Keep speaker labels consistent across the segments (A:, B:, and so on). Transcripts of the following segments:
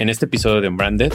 A: En este episodio de Unbranded,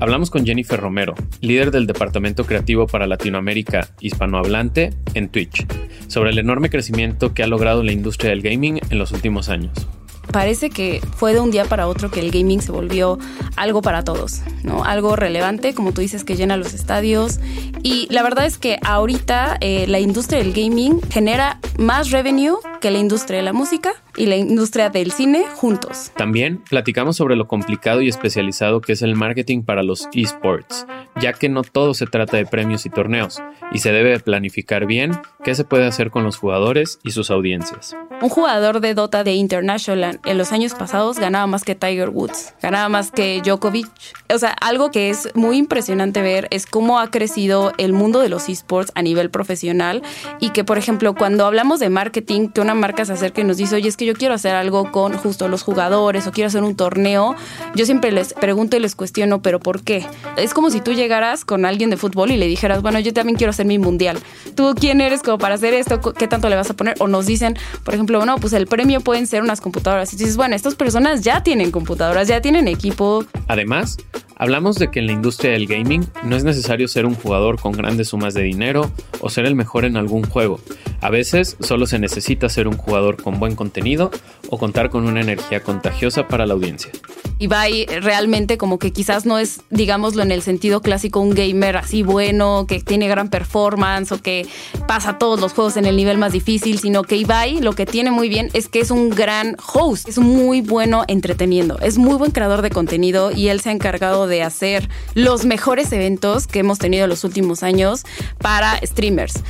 A: hablamos con Jennifer Romero, líder del Departamento Creativo para Latinoamérica hispanohablante en Twitch, sobre el enorme crecimiento que ha logrado la industria del gaming en los últimos años
B: parece que fue de un día para otro que el gaming se volvió algo para todos, ¿no? Algo relevante, como tú dices, que llena los estadios. Y la verdad es que ahorita eh, la industria del gaming genera más revenue que la industria de la música y la industria del cine juntos.
A: También platicamos sobre lo complicado y especializado que es el marketing para los esports, ya que no todo se trata de premios y torneos, y se debe planificar bien qué se puede hacer con los jugadores y sus audiencias.
B: Un jugador de Dota de International en los años pasados ganaba más que Tiger Woods, ganaba más que Djokovic. O sea, algo que es muy impresionante ver es cómo ha crecido el mundo de los esports a nivel profesional y que, por ejemplo, cuando hablamos de marketing, que una marca se acerca y nos dice, oye, es que yo quiero hacer algo con justo los jugadores o quiero hacer un torneo, yo siempre les pregunto y les cuestiono, pero ¿por qué? Es como si tú llegaras con alguien de fútbol y le dijeras, bueno, yo también quiero hacer mi mundial. ¿Tú quién eres como para hacer esto? ¿Qué tanto le vas a poner? O nos dicen, por ejemplo, no, pues el premio pueden ser unas computadoras. Y dices, bueno, estas personas ya tienen computadoras, ya tienen equipo.
A: Además, Hablamos de que en la industria del gaming no es necesario ser un jugador con grandes sumas de dinero o ser el mejor en algún juego. A veces solo se necesita ser un jugador con buen contenido o contar con una energía contagiosa para la audiencia.
B: Ibai realmente como que quizás no es, digámoslo en el sentido clásico, un gamer así bueno, que tiene gran performance o que pasa todos los juegos en el nivel más difícil, sino que Ibai lo que tiene muy bien es que es un gran host, es muy bueno entreteniendo, es muy buen creador de contenido y él se ha encargado de hacer los mejores eventos que hemos tenido en los últimos años para streamers.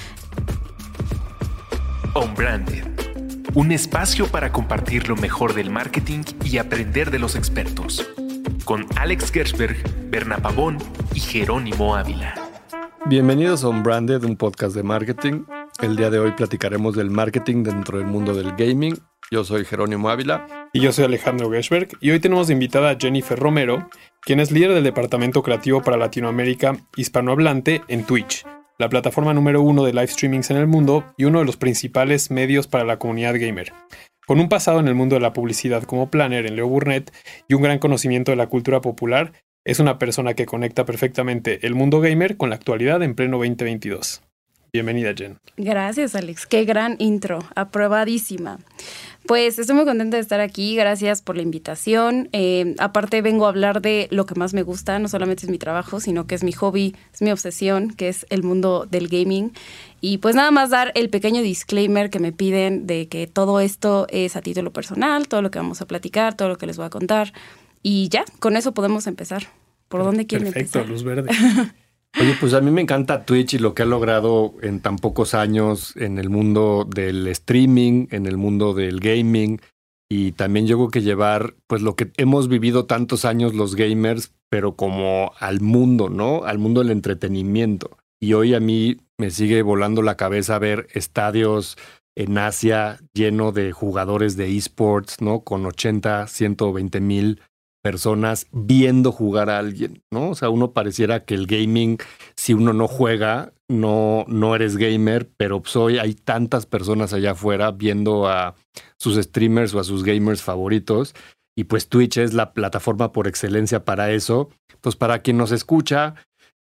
C: Branded un espacio para compartir lo mejor del marketing y aprender de los expertos, con Alex Gersberg, Berna Pavón y Jerónimo Ávila.
D: Bienvenidos a Unbranded, un podcast de marketing. El día de hoy platicaremos del marketing dentro del mundo del gaming. Yo soy Jerónimo Ávila.
E: Y yo soy Alejandro Gersberg. Y hoy tenemos de invitada a Jennifer Romero, quien es líder del Departamento Creativo para Latinoamérica hispanohablante en Twitch la plataforma número uno de live streamings en el mundo y uno de los principales medios para la comunidad gamer. Con un pasado en el mundo de la publicidad como planner en Leo Burnett y un gran conocimiento de la cultura popular, es una persona que conecta perfectamente el mundo gamer con la actualidad en pleno 2022. Bienvenida, Jen.
B: Gracias, Alex. Qué gran intro. Aprobadísima. Pues estoy muy contenta de estar aquí, gracias por la invitación. Eh, aparte vengo a hablar de lo que más me gusta, no solamente es mi trabajo, sino que es mi hobby, es mi obsesión, que es el mundo del gaming. Y pues nada más dar el pequeño disclaimer que me piden de que todo esto es a título personal, todo lo que vamos a platicar, todo lo que les voy a contar. Y ya, con eso podemos empezar. ¿Por dónde quieren
E: empezar?
B: Perfecto,
E: luz verde.
D: Oye, pues a mí me encanta Twitch y lo que ha logrado en tan pocos años en el mundo del streaming, en el mundo del gaming y también yo que llevar pues lo que hemos vivido tantos años los gamers, pero como al mundo, ¿no? Al mundo del entretenimiento. Y hoy a mí me sigue volando la cabeza ver estadios en Asia lleno de jugadores de esports, ¿no? Con 80, 120 mil personas viendo jugar a alguien, ¿no? O sea, uno pareciera que el gaming, si uno no juega, no, no eres gamer, pero pues hoy hay tantas personas allá afuera viendo a sus streamers o a sus gamers favoritos. Y pues Twitch es la plataforma por excelencia para eso. Pues para quien nos escucha,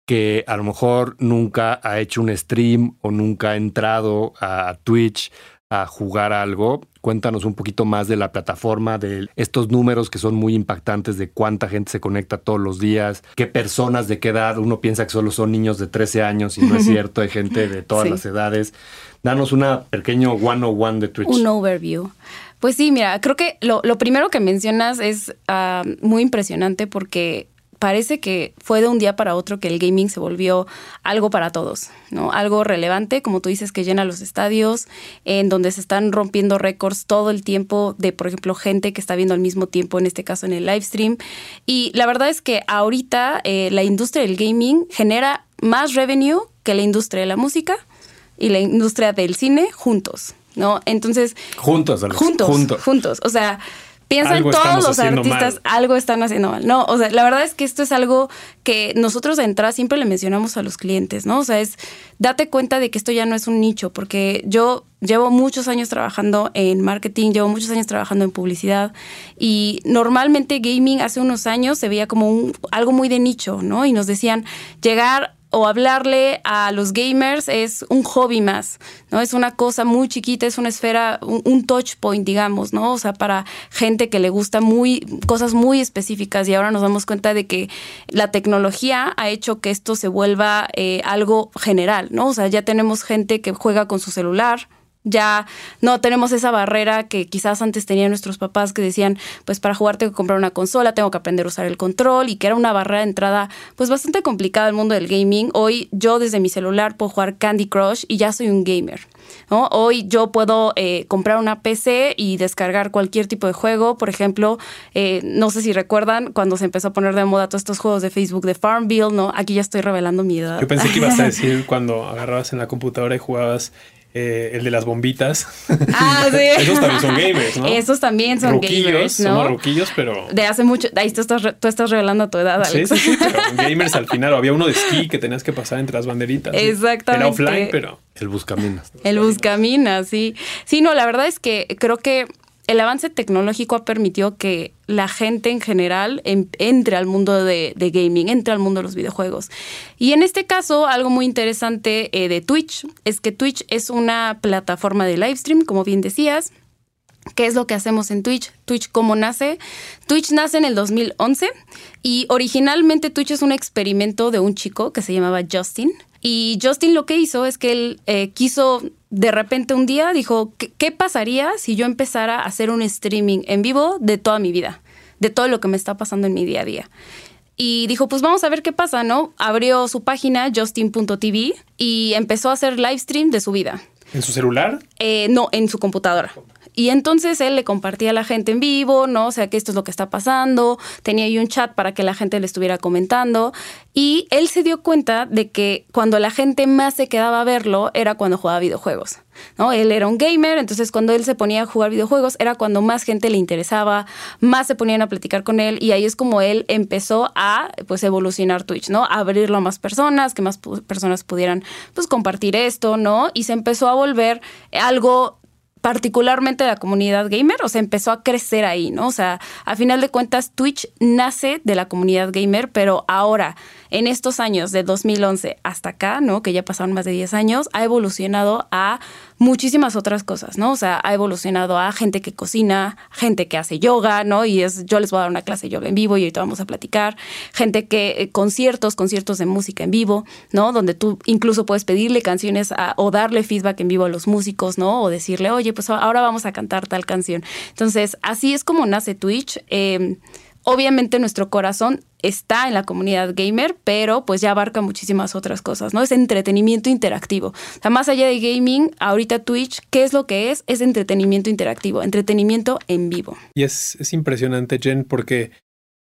D: que a lo mejor nunca ha hecho un stream o nunca ha entrado a Twitch a jugar algo. Cuéntanos un poquito más de la plataforma, de estos números que son muy impactantes, de cuánta gente se conecta todos los días, qué personas, de qué edad. Uno piensa que solo son niños de 13 años y no es cierto, hay gente de todas las edades. Danos una pequeño one-on-one de Twitch.
B: Un overview. Pues sí, mira, creo que lo, primero que mencionas es ah, muy impresionante porque parece que fue de un día para otro que el gaming se volvió algo para todos, ¿no? Algo relevante, como tú dices, que llena los estadios, en donde se están rompiendo récords todo el tiempo de, por ejemplo, gente que está viendo al mismo tiempo, en este caso en el live stream. Y la verdad es que ahorita eh, la industria del gaming genera más revenue que la industria de la música y la industria del cine juntos, ¿no? Entonces...
D: Juntos,
B: juntos, juntos. Juntos. O sea piensa en todos los artistas,
E: mal.
B: algo están haciendo mal. No, o sea, la verdad es que esto es algo que nosotros de entrada siempre le mencionamos a los clientes, ¿no? O sea, es date cuenta de que esto ya no es un nicho, porque yo llevo muchos años trabajando en marketing, llevo muchos años trabajando en publicidad y normalmente gaming hace unos años se veía como un, algo muy de nicho, ¿no? Y nos decían llegar o hablarle a los gamers es un hobby más, ¿no? Es una cosa muy chiquita, es una esfera, un, touch point, digamos, ¿no? O sea, para gente que le gusta muy, cosas muy específicas y ahora nos damos cuenta de que la tecnología ha hecho que esto se vuelva eh, algo general, ¿no? O sea, ya tenemos gente que juega con su celular, ya no tenemos esa barrera que quizás antes tenían nuestros papás que decían, pues para jugar tengo que comprar una consola, tengo que aprender a usar el control y que era una barrera de entrada pues bastante complicada al mundo del gaming. Hoy yo desde mi celular puedo jugar Candy Crush y ya soy un gamer. ¿no? Hoy yo puedo eh, comprar una PC y descargar cualquier tipo de juego. Por ejemplo, eh, no sé si recuerdan cuando se empezó a poner de moda todos estos juegos de Facebook de Farmville, ¿no? Aquí ya estoy revelando mi edad.
E: Yo pensé que ibas a decir cuando agarrabas en la computadora y jugabas eh, el de las bombitas.
B: Ah, sí.
E: Esos también son gamers, ¿no?
B: Esos también son
E: Ruquillos,
B: gamers, ¿no?
E: Somos ruquillos, pero...
B: De hace mucho. Ahí tú estás, tú estás revelando tu edad,
E: Sí,
B: Alex.
E: sí, sí, pero gamers al final. O había uno de esquí que tenías que pasar entre las banderitas. ¿sí?
B: Exactamente.
E: Era offline, pero...
D: El buscaminas.
B: El buscamina, sí. Sí, no, la verdad es que creo que el avance tecnológico ha permitido que la gente en general em- entre al mundo de, gaming, entre al mundo de los videojuegos. Y en este caso, algo muy interesante eh, de Twitch es que Twitch es una plataforma de live stream, como bien decías. ¿Qué es lo que hacemos en Twitch? Twitch, ¿cómo nace? Twitch nace en el 2011 y originalmente Twitch es un experimento de un chico que se llamaba Justin. Y Justin lo que hizo es que él eh, quiso, de repente un día, dijo, ¿qué, qué pasaría si yo empezara a hacer un streaming en vivo de toda mi vida? De todo lo que me está pasando en mi día a día. Y dijo, pues vamos a ver qué pasa, ¿no? Abrió su página, justin.tv, y empezó a hacer live stream de su vida.
E: ¿En su celular?
B: Eh, no, en su computadora. Y entonces él le compartía a la gente en vivo, ¿no? O sea, que esto es lo que está pasando. Tenía ahí un chat para que la gente le estuviera comentando. Y él se dio cuenta de que cuando la gente más se quedaba a verlo era cuando jugaba videojuegos. ¿no? Él era un gamer, entonces cuando él se ponía a jugar videojuegos era cuando más gente le interesaba, más se ponían a platicar con él y ahí es como él empezó a pues evolucionar Twitch, ¿no? A abrirlo a más personas, que más personas pudieran pues compartir esto, ¿no? Y se empezó a volver algo particularmente la comunidad gamer, o sea, empezó a crecer ahí, ¿no? O sea, a final de cuentas, Twitch nace de la comunidad gamer, pero ahora, en estos años, de 2011 hasta acá, ¿no? Que ya pasaron más de 10 años, ha evolucionado a muchísimas otras cosas, ¿no? O sea, ha evolucionado a gente que cocina, gente que hace yoga, ¿no? Y es, yo les voy a dar una clase de yoga en vivo y ahorita vamos a platicar, gente que, eh, conciertos, conciertos de música en vivo, ¿no? Donde tú incluso puedes pedirle canciones o darle feedback en vivo a los músicos, ¿no? O decirle, oye, pues ahora vamos a cantar tal canción. Entonces, así es como nace Twitch. Eh, obviamente nuestro corazón está en la comunidad gamer, pero pues ya abarca muchísimas otras cosas, ¿no? Es entretenimiento interactivo. O sea, más allá de gaming, ahorita Twitch, ¿qué es lo que es? Es entretenimiento interactivo, entretenimiento en vivo.
E: Y es, es impresionante, Jen, porque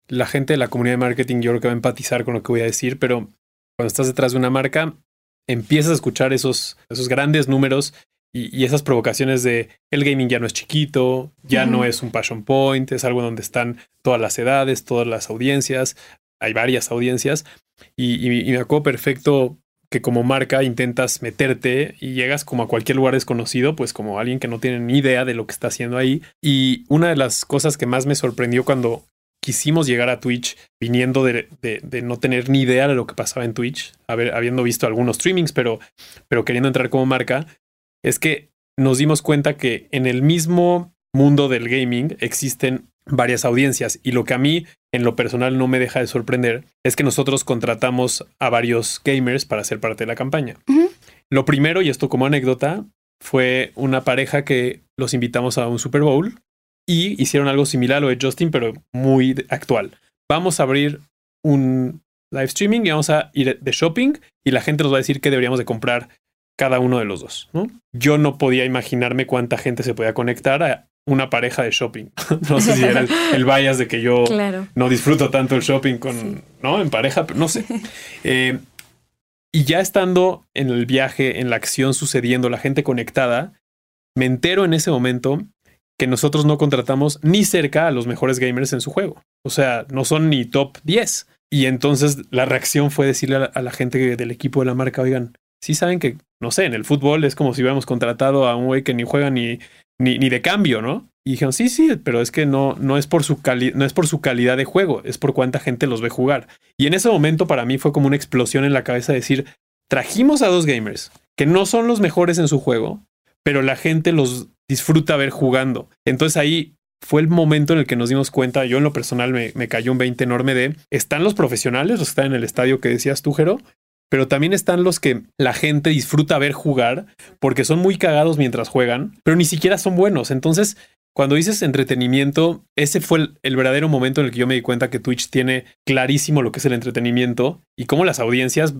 E: la gente de la comunidad de marketing yo creo que va a empatizar con lo que voy a decir, pero cuando estás detrás de una marca, empiezas a escuchar esos, esos grandes números y, y esas provocaciones de el gaming ya no es chiquito, ya no es un passion point, es algo donde están todas las edades, todas las audiencias, hay varias audiencias y, y- y me acuerdo perfecto que como marca intentas meterte y llegas como a cualquier lugar desconocido, pues como alguien que no tiene ni idea de lo que está haciendo ahí. Y una de las cosas que más me sorprendió cuando quisimos llegar a Twitch viniendo de, de- de no tener ni idea de lo que pasaba en Twitch, haber- habiendo visto algunos streamings, pero, pero queriendo entrar como marca, es que nos dimos cuenta que en el mismo mundo del gaming existen varias audiencias y lo que a mí en lo personal no me deja de sorprender es que nosotros contratamos a varios gamers para ser parte de la campaña. Lo primero, y esto como anécdota, fue una pareja que los invitamos a un Super Bowl y hicieron algo similar a lo de Justin, pero muy actual. Vamos a abrir un live streaming y vamos a ir de shopping y la gente nos va a decir qué deberíamos de comprar cada uno de los dos. ¿no? Yo no podía imaginarme cuánta gente se podía conectar a una pareja de shopping. no sé si era el, el bias de que yo
B: Claro.
E: no disfruto tanto el shopping con,
B: Sí.
E: ¿no? En pareja, pero no sé. Eh, y ya estando en el viaje, en la acción sucediendo, la gente conectada, me entero en ese momento que nosotros no contratamos ni cerca a los mejores gamers en su juego. O sea, no son ni top 10. Y entonces la reacción fue decirle a la, gente del equipo de la marca, oigan, sí saben que, no sé, en el fútbol es como si hubiéramos contratado a un güey que ni juega ni, ni, ni de cambio, ¿no? Y dijeron, sí, sí, pero es que no, no, es por su no es por su calidad de juego, es por cuánta gente los ve jugar. Y en ese momento para mí fue como una explosión en la cabeza decir, trajimos a dos gamers que no son los mejores en su juego, pero la gente los disfruta ver jugando. Entonces ahí fue el momento en el que nos dimos cuenta, yo en lo personal me, cayó un 20 enorme de, están los profesionales, los que están en el estadio que decías tú, Jero, pero también están los que la gente disfruta ver jugar porque son muy cagados mientras juegan, pero ni siquiera son buenos. Entonces, cuando dices entretenimiento, ese fue el, verdadero momento en el que yo me di cuenta que Twitch tiene clarísimo lo que es el entretenimiento y cómo las audiencias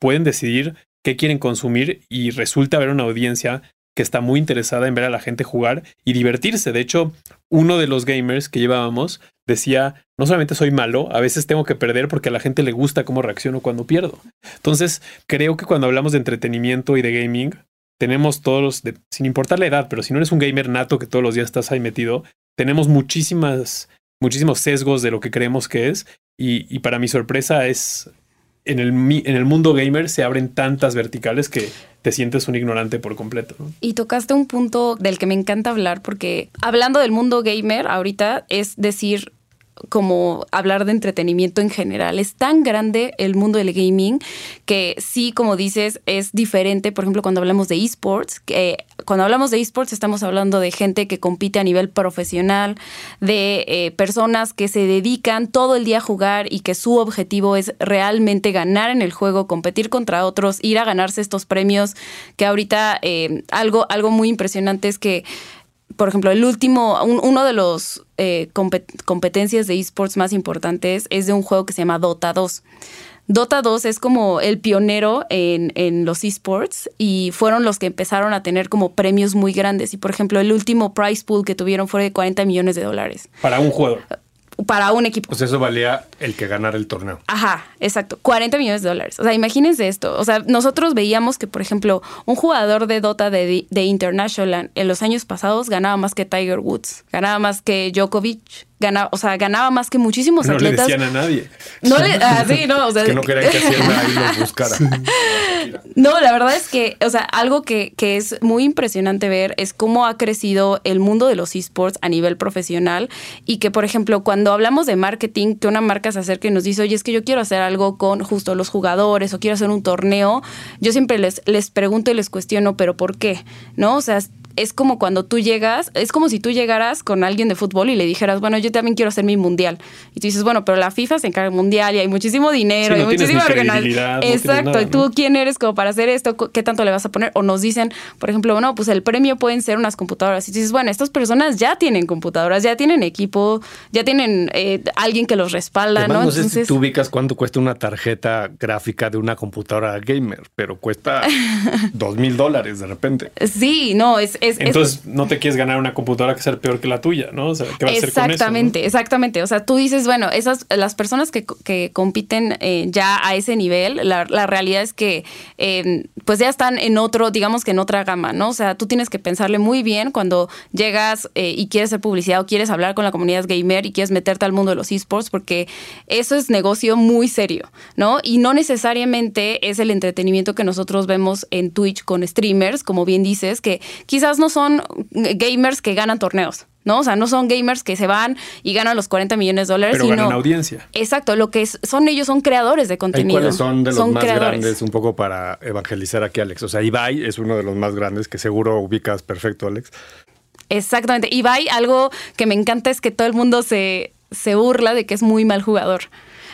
E: pueden decidir qué quieren consumir y resulta haber una audiencia que está muy interesada en ver a la gente jugar y divertirse. De hecho, uno de los gamers que llevábamos decía, no solamente soy malo, a veces tengo que perder porque a la gente le gusta cómo reacciono cuando pierdo. Entonces, creo que cuando hablamos de entretenimiento y de gaming, tenemos todos, sin importar la edad, pero si no eres un gamer nato que todos los días estás ahí metido, tenemos muchísimas, muchísimos sesgos de lo que creemos que es. Y, y para mi sorpresa es en el, en el mundo gamer se abren tantas verticales que te sientes un ignorante por completo.
B: Y tocaste un punto del que me encanta hablar porque hablando del mundo gamer ahorita es decir como hablar de entretenimiento en general. Es tan grande el mundo del gaming que sí, como dices, es diferente. Por ejemplo, cuando hablamos de esports, que cuando hablamos de esports estamos hablando de gente que compite a nivel profesional, de eh, personas que se dedican todo el día a jugar y que su objetivo es realmente ganar en el juego, competir contra otros, ir a ganarse estos premios, que ahorita eh, algo, algo muy impresionante es que por ejemplo, el último, uno de los eh, competencias de esports más importantes es de un juego que se llama Dota 2. Dota 2 es como el pionero en, en, los esports y fueron los que empezaron a tener como premios muy grandes. Y por ejemplo, el último prize pool que tuvieron fue de 40 millones de dólares.
E: Para un jugador
B: para un equipo.
D: Pues eso valía el que ganara el torneo.
B: Ajá, exacto. 40 millones de dólares. O sea, imagínense esto. O sea, nosotros veíamos que, por ejemplo, un jugador de Dota de, de International en los años pasados ganaba más que Tiger Woods, ganaba más que Djokovic, ganaba, o sea, ganaba más que muchísimos atletas.
E: No le decían a nadie.
B: No le, ah, sí, no, o sea,
D: que no querían que Hacienda ahí los buscara.
B: No, la verdad es que, o sea, algo que, que, es muy impresionante ver es cómo ha crecido el mundo de los esports a nivel profesional y que, por ejemplo, cuando hablamos de marketing, que una marca se acerca y nos dice, oye, es que yo quiero hacer algo con justo los jugadores o quiero hacer un torneo, yo siempre les, les pregunto y les cuestiono, pero ¿por qué? ¿No? O sea, es como cuando tú llegas, es como si tú llegaras con alguien de fútbol y le dijeras, bueno, yo también quiero hacer mi mundial. Y tú dices, bueno, pero la FIFA se encarga del mundial y hay muchísimo dinero y muchísima organización. Exacto. ¿Y tú quién eres como para hacer esto? ¿Qué tanto le vas a poner? O nos dicen, por ejemplo, bueno, pues el premio pueden ser unas computadoras. Y tú dices, bueno, estas personas ya tienen computadoras, ya tienen equipo, ya tienen eh, alguien que los respalda, ¿no?
D: No sé si tú ubicas cuánto cuesta una tarjeta gráfica de una computadora gamer, pero cuesta dos mil dólares de repente.
B: Sí, no, es,
E: entonces no te quieres ganar una computadora que sea peor que la tuya, ¿no? O sea, ¿qué vas a hacer con eso?
B: Exactamente, exactamente. O sea, tú dices, bueno, esas, las personas que, que compiten eh, ya a ese nivel, la, la realidad es que eh, pues ya están en otro, digamos que en otra gama, ¿no? O sea, tú tienes que pensarle muy bien cuando llegas eh, y quieres hacer publicidad o quieres hablar con la comunidad gamer y quieres meterte al mundo de los esports, porque eso es negocio muy serio, ¿no? Y no necesariamente es el entretenimiento que nosotros vemos en Twitch con streamers, como bien dices, que quizás no son gamers que ganan torneos. ¿no? O sea, no son gamers que se van y ganan los 40 millones de dólares.
E: Pero ganan audiencia.
B: Exacto, lo que son ellos son creadores de contenido.
D: ¿Cuáles son de los más grandes? Un poco para evangelizar aquí, Alex. O sea, Ibai es uno de los más grandes que seguro ubicas perfecto, Alex.
B: Exactamente. Ibai, algo que me encanta es que todo el mundo se, se burla de que es muy mal jugador.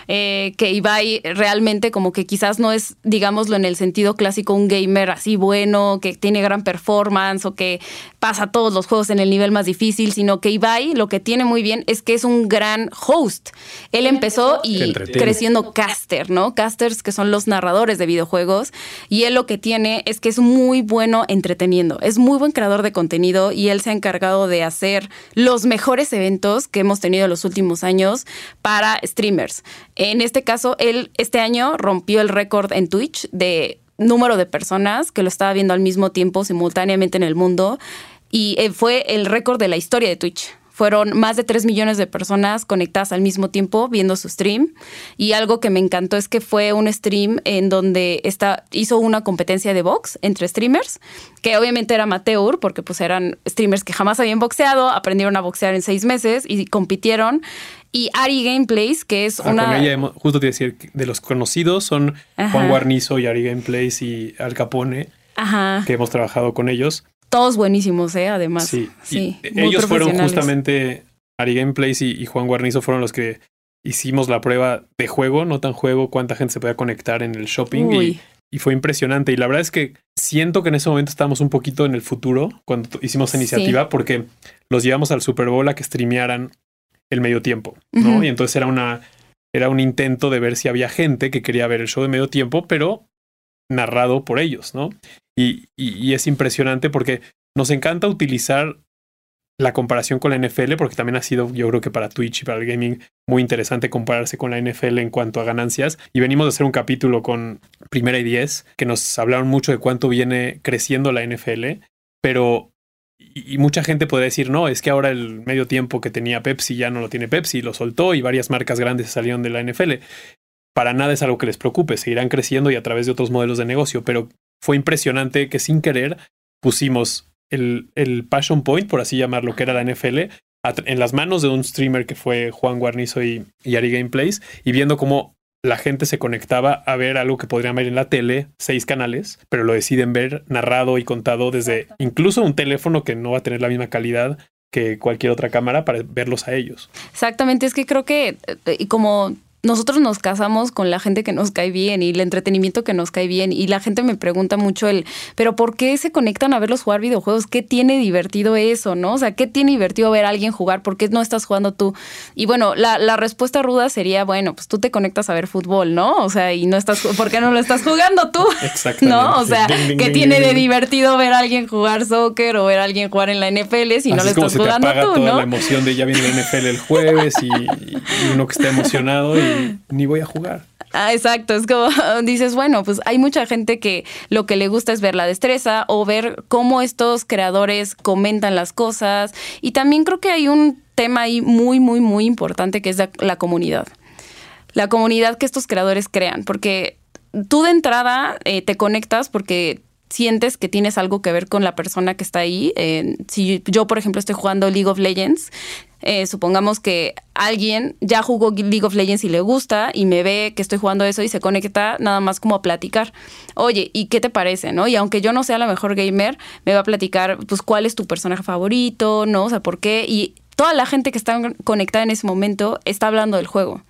B: Eh, que Ibai realmente como que quizás no es, digámoslo en el sentido clásico, un gamer así bueno, que tiene gran performance o que pasa todos los juegos en el nivel más difícil, sino que Ibai lo que tiene muy bien es que es un gran host. Él empezó y creciendo caster, ¿no? Casters que son los narradores de videojuegos y él lo que tiene es que es muy bueno entreteniendo, es muy buen creador de contenido y él se ha encargado de hacer los mejores eventos que hemos tenido en los últimos años para streamers. En este caso, él este año rompió el récord en Twitch de número de personas que lo estaba viendo al mismo tiempo, simultáneamente en el mundo. y eh, fue el récord de la historia de Twitch. Fueron más de 3 millones de personas conectadas al mismo tiempo viendo su stream. Y algo que me encantó es que fue un stream en donde hizo una competencia de box entre streamers, que obviamente era amateur, porque pues eran streamers que jamás habían boxeado, aprendieron a boxear en seis meses y compitieron. Y Ari Gameplays, que es ah, una.
E: justo te decir, de los conocidos son Juan Guarnizo y Ari Gameplays y Al Capone, que hemos trabajado con ellos.
B: Todos buenísimos, ¿eh? Además. Sí. sí
E: ellos fueron justamente, Ari Gameplays y, Juan Guarnizo fueron los que hicimos la prueba de juego, no tan juego, cuánta gente se podía conectar en el shopping. Y, y, fue impresionante. Y la verdad es que siento que en ese momento estábamos un poquito en el futuro cuando hicimos esa iniciativa, porque los llevamos al Super Bowl a que streamearan el medio tiempo, ¿no? Y entonces era una. Era un intento de ver si había gente que quería ver el show de medio tiempo, pero narrado por ellos, ¿no? Y, y, es impresionante porque nos encanta utilizar la comparación con la NFL, porque también ha sido, yo creo que para Twitch y para el gaming, muy interesante compararse con la NFL en cuanto a ganancias. Y venimos de hacer un capítulo con Primera y Diez, que nos hablaron mucho de cuánto viene creciendo la NFL, pero y, mucha gente podría decir, no, es que ahora el medio tiempo que tenía Pepsi ya no lo tiene Pepsi, lo soltó y varias marcas grandes salieron de la NFL. Para nada es algo que les preocupe, seguirán creciendo y a través de otros modelos de negocio, pero fue impresionante que sin querer pusimos el, el Passion Point, por así llamarlo, que era la NFL, en las manos de un streamer que fue Juan Guarnizo y, y Ari Gameplays, y viendo cómo la gente se conectaba a ver algo que podrían ver en la tele, seis canales, pero lo deciden ver narrado y contado desde incluso un teléfono que no va a tener la misma calidad que cualquier otra cámara para verlos a ellos.
B: Exactamente, es que creo que eh, y como nosotros nos casamos con la gente que nos cae bien y el entretenimiento que nos cae bien. Y la gente me pregunta mucho el, pero ¿por qué se conectan a verlos jugar videojuegos? ¿Qué tiene divertido eso, no? O sea, ¿qué tiene divertido ver a alguien jugar? ¿Por qué no estás jugando tú? Y bueno, la, la respuesta ruda sería, bueno, pues tú te conectas a ver fútbol, ¿no? O sea, y no estás, ¿por qué no lo estás jugando tú? Exactamente. ¿No? O sea, ¿qué tiene de divertido ver a alguien jugar soccer o ver a alguien jugar en la NFL si no lo estás jugando tú, toda
E: ¿no? La emoción de ya viene la NFL el jueves y, y uno que está emocionado y ni voy a jugar.
B: Ah, exacto, es como dices, bueno, pues hay mucha gente que lo que le gusta es ver la destreza o ver cómo estos creadores comentan las cosas. Y también creo que hay un tema ahí muy, muy, muy importante que es la, comunidad. La comunidad que estos creadores crean, porque tú de entrada eh, te conectas porque sientes que tienes algo que ver con la persona que está ahí. Eh, si yo, por ejemplo, estoy jugando League of Legends, eh, supongamos que alguien ya jugó League of Legends y le gusta y me ve que estoy jugando eso y se conecta nada más como a platicar. Oye, ¿y qué te parece? ¿No? Y aunque yo no sea la mejor gamer, me va a platicar, pues, cuál es tu personaje favorito, ¿no? O sea, por qué. Y toda la gente que está conectada en ese momento está hablando del juego.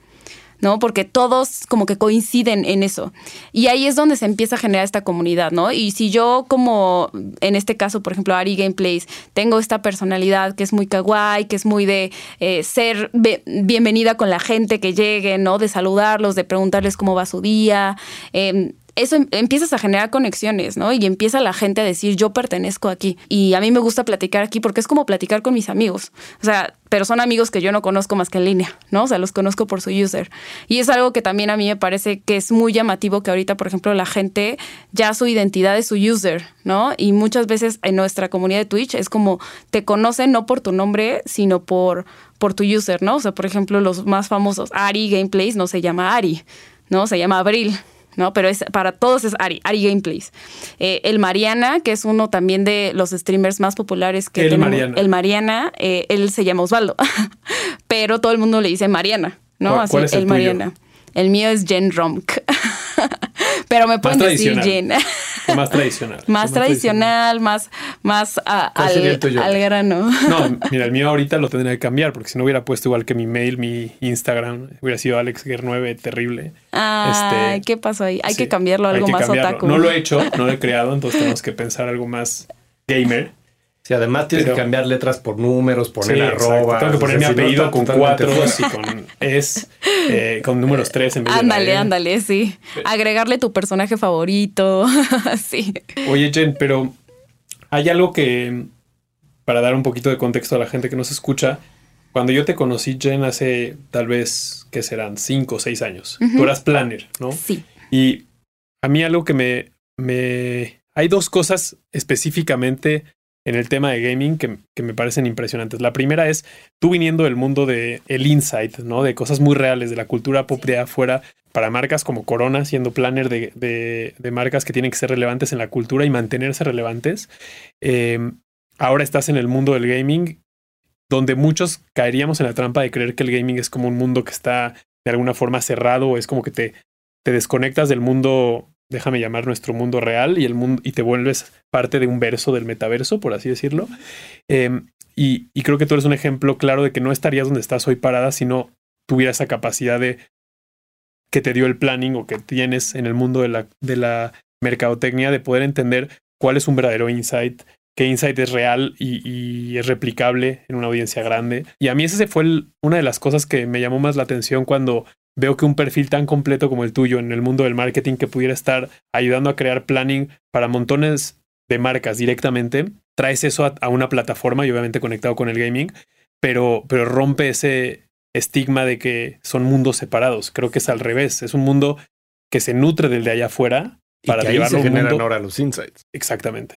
B: ¿No? Porque todos como que coinciden en eso. Y ahí es donde se empieza a generar esta comunidad, ¿no? Y si yo como, en este caso, por ejemplo, Ari Gameplays, tengo esta personalidad que es muy kawaii, que es muy de eh, ser bienvenida con la gente que llegue, ¿no? De saludarlos, de preguntarles cómo va su día. Eh, eso em, empiezas a generar conexiones, ¿no? Y empieza la gente a decir, yo pertenezco aquí. Y a mí me gusta platicar aquí porque es como platicar con mis amigos. O sea, pero son amigos que yo no conozco más que en línea, ¿no? O sea, los conozco por su user. Y es algo que también a mí me parece que es muy llamativo que ahorita, por ejemplo, la gente ya su identidad es su user, ¿no? Y muchas veces en nuestra comunidad de Twitch es como te conocen no por tu nombre, sino por, por tu user, ¿no? O sea, por ejemplo, los más famosos, Ari Gameplays no se llama Ari, ¿no? Se llama Abril. ¿No? Pero es, para todos es Ari, Ari Gameplays. Eh, el Mariana, que es uno también de los streamers más populares que
E: el
B: tenemos.
E: Mariana.
B: El Mariana, eh, él se llama Osvaldo, pero todo el mundo le dice Mariana, ¿no?
E: Así, es el, el Mariana.
B: El mío es Jen Romk. Pero me pueden decir Jen.
E: Más tradicional.
B: más tradicional, más, más al, grano.
E: No, mira, el mío ahorita lo tendría que cambiar, porque si no hubiera puesto igual que mi mail, mi Instagram, hubiera sido AlexGer9 terrible.
B: Ah, este, ¿qué pasó ahí? Hay que cambiarlo a algo más otaku.
E: No lo he hecho, no lo he creado, entonces tenemos que pensar algo más gamer.
D: Sí, además tienes que cambiar letras por números, poner arroba.
E: Tengo que poner mi apellido con cuatro y con es, eh, con números tres en vez
B: ándale, de Ándale, ándale, sí. Agregarle tu personaje favorito. sí.
E: Oye, Jen, pero hay algo que, para dar un poquito de contexto a la gente que nos escucha, cuando yo te conocí, Jen, hace tal vez, que serán? Cinco o seis años. Tú eras planner, ¿no?
B: Sí.
E: Y a mí algo que me, me... Hay dos cosas específicamente en el tema de gaming que, me parecen impresionantes. La primera es tú viniendo del mundo de el insight, ¿no? De cosas muy reales, de la cultura pop de afuera, para marcas como Corona, siendo planner de, de, de, marcas que tienen que ser relevantes en la cultura y mantenerse relevantes. Eh, ahora estás en el mundo del gaming, donde muchos caeríamos en la trampa de creer que el gaming es como un mundo que está de alguna forma cerrado, es como que te, te desconectas del mundo déjame llamar nuestro mundo real y el mundo y te vuelves parte de un verso del metaverso, por así decirlo. Eh, y, creo que tú eres un ejemplo claro de que no estarías donde estás hoy parada si no tuvieras esa capacidad de que te dio el planning o que tienes en el mundo de la, de la mercadotecnia de poder entender cuál es un verdadero insight, qué insight es real y, es replicable en una audiencia grande. Y a mí ese fue el, una de las cosas que me llamó más la atención cuando veo que un perfil tan completo como el tuyo en el mundo del marketing que pudiera estar ayudando a crear planning para montones de marcas directamente, traes eso a, a una plataforma y obviamente conectado con el gaming, pero, pero rompe ese estigma de que son mundos separados. Creo que es al revés, es un mundo que se nutre del de allá afuera para
D: que
E: llevarlo
D: ahí se generan
E: mundo.
D: ahora los insights.
E: Exactamente.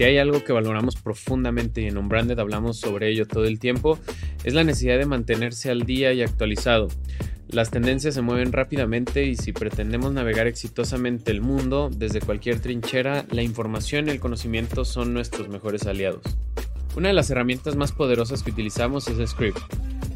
A: Si hay algo que valoramos profundamente y en Unbranded hablamos sobre ello todo el tiempo, es la necesidad de mantenerse al día y actualizado. Las tendencias se mueven rápidamente y si pretendemos navegar exitosamente el mundo desde cualquier trinchera, la información y el conocimiento son nuestros mejores aliados. Una de las herramientas más poderosas que utilizamos es Script.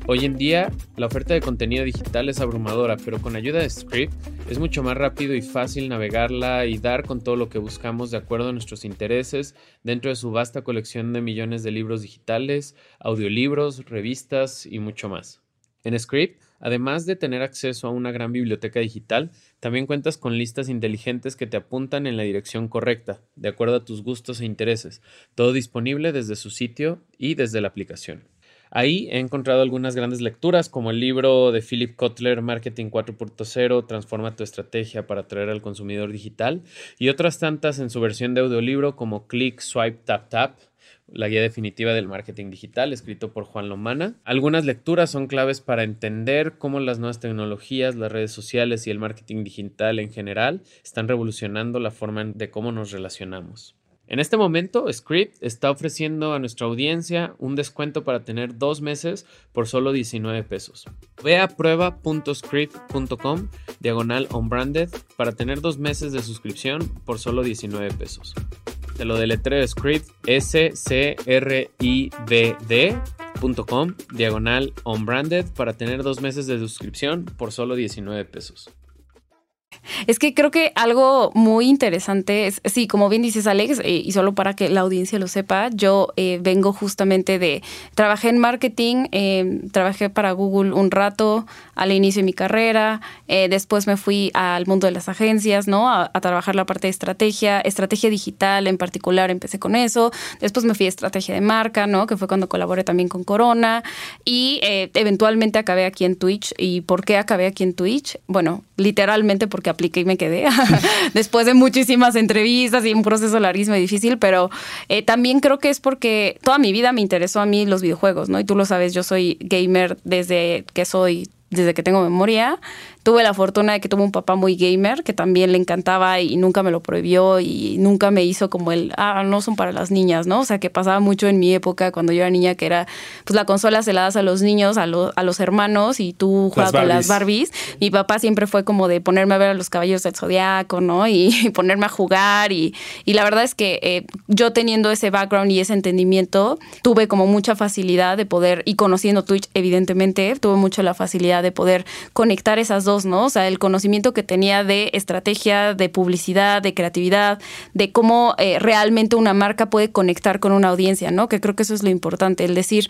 A: Hoy en día, la oferta de contenido digital es abrumadora, pero con ayuda de Script es mucho más rápido y fácil navegarla y dar con todo lo que buscamos de acuerdo a nuestros intereses dentro de su vasta colección de millones de libros digitales, audiolibros, revistas y mucho más. En Script, además de tener acceso a una gran biblioteca digital, también cuentas con listas inteligentes que te apuntan en la dirección correcta, de acuerdo a tus gustos e intereses, todo disponible desde su sitio y desde la aplicación. Ahí he encontrado algunas grandes lecturas, como el libro de Philip Kotler, Marketing 4.0, Transforma tu estrategia para atraer al consumidor digital, y otras tantas en su versión de audiolibro como Click, Swipe, Tap, Tap, la guía definitiva del marketing digital, escrito por Juan Lomana. Algunas lecturas son claves para entender cómo las nuevas tecnologías, las redes sociales y el marketing digital en general están revolucionando la forma de cómo nos relacionamos. En este momento, Script está ofreciendo a nuestra audiencia un descuento para tener dos meses por solo 19 pesos. Ve a prueba.script.com diagonal onbranded para tener dos meses de suscripción por solo 19 pesos. Te lo deletreo Script s c r i b d.com diagonal onbranded para tener dos meses de suscripción por solo 19 pesos.
B: Es que creo que algo muy interesante es, sí, como bien dices Alex, eh, y solo para que la audiencia lo sepa, yo eh, vengo justamente de, trabajé en marketing, eh, trabajé para Google un rato al inicio de mi carrera, eh, después me fui al mundo de las agencias, ¿no? A, a, trabajar la parte de estrategia, estrategia digital en particular, empecé con eso, después me fui a estrategia de marca, ¿no? Que fue cuando colaboré también con Corona y eventualmente acabé aquí en Twitch. ¿Y por qué acabé aquí en Twitch? Bueno, literalmente porque apliqué y me quedé después de muchísimas entrevistas y un proceso larguísimo y difícil, pero eh, también creo que es porque toda mi vida me interesó a mí los videojuegos, ¿no? Y tú lo sabes, yo soy gamer desde que soy desde que tengo memoria. Tuve la fortuna de que tuve un papá muy gamer que también le encantaba y nunca me lo prohibió y nunca me hizo como el, ah, no son para las niñas, ¿no? O sea, que pasaba mucho en mi época cuando yo era niña, que era, pues la consola se la das a los niños, a, lo, a los hermanos y tú juegas con las Barbies. Mi papá siempre fue como de ponerme a ver a los caballos del zodiaco, ¿no? Y, y ponerme a jugar y, y, la verdad es que eh, yo teniendo ese background y ese entendimiento, tuve como mucha facilidad de poder, y conociendo Twitch, evidentemente, tuve mucho la facilidad de poder conectar esas dos, ¿no? O sea, el conocimiento que tenía de estrategia, de publicidad, de creatividad, de cómo eh, realmente una marca puede conectar con una audiencia, ¿no? Que creo que eso es lo importante, el decir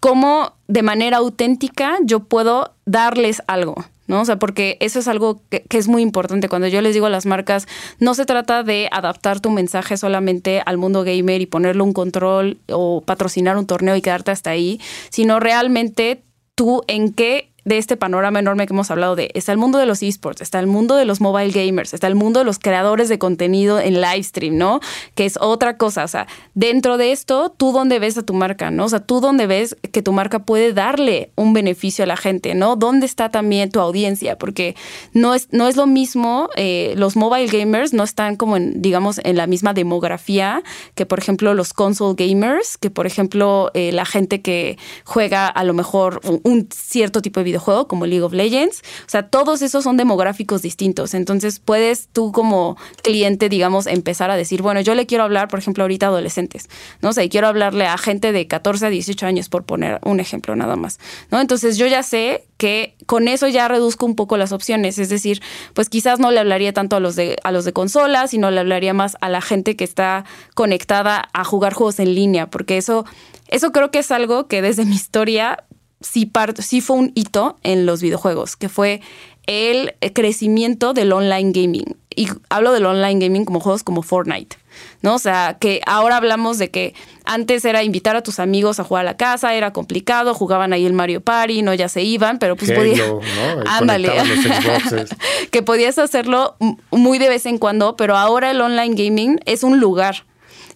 B: cómo de manera auténtica yo puedo darles algo, ¿no? O sea, porque eso es algo que, que, es muy importante. Cuando yo les digo a las marcas, no se trata de adaptar tu mensaje solamente al mundo gamer y ponerle un control o patrocinar un torneo y quedarte hasta ahí, sino realmente tú en qué de este panorama enorme que hemos hablado de, está el mundo de los esports, está el mundo de los mobile gamers, está el mundo de los creadores de contenido en live stream, ¿no? Que es otra cosa, o sea, dentro de esto, tú dónde ves a tu marca, ¿no? O sea, tú dónde ves que tu marca puede darle un beneficio a la gente, ¿no? ¿Dónde está también tu audiencia? Porque no es, no es lo mismo, eh, los mobile gamers no están como en, digamos, en la misma demografía que, por ejemplo, los console gamers, que, por ejemplo, eh, la gente que juega a lo mejor un cierto tipo de videojuego como League of Legends. O sea, todos esos son demográficos distintos. Entonces puedes tú como cliente, digamos, empezar a decir, bueno, yo le quiero hablar, por ejemplo, ahorita adolescentes, ¿no? O sea, y quiero hablarle a gente de 14 a 18 años, por poner un ejemplo nada más, ¿no? Entonces yo ya sé que con eso ya reduzco un poco las opciones. Es decir, pues quizás no le hablaría tanto a los de, a los de consolas, sino le hablaría más a la gente que está conectada a jugar juegos en línea, porque eso, eso creo que es algo que desde mi historia sí, sí fue un hito en los videojuegos, que fue el crecimiento del online gaming. Y hablo del online gaming como juegos como Fortnite, ¿no? O sea, que ahora hablamos de que antes era invitar a tus amigos a jugar a la casa, era complicado, jugaban ahí el Mario Party, no ya se iban, pero pues podías... Ándale. que podías hacerlo muy de vez en cuando, pero ahora el online gaming es un lugar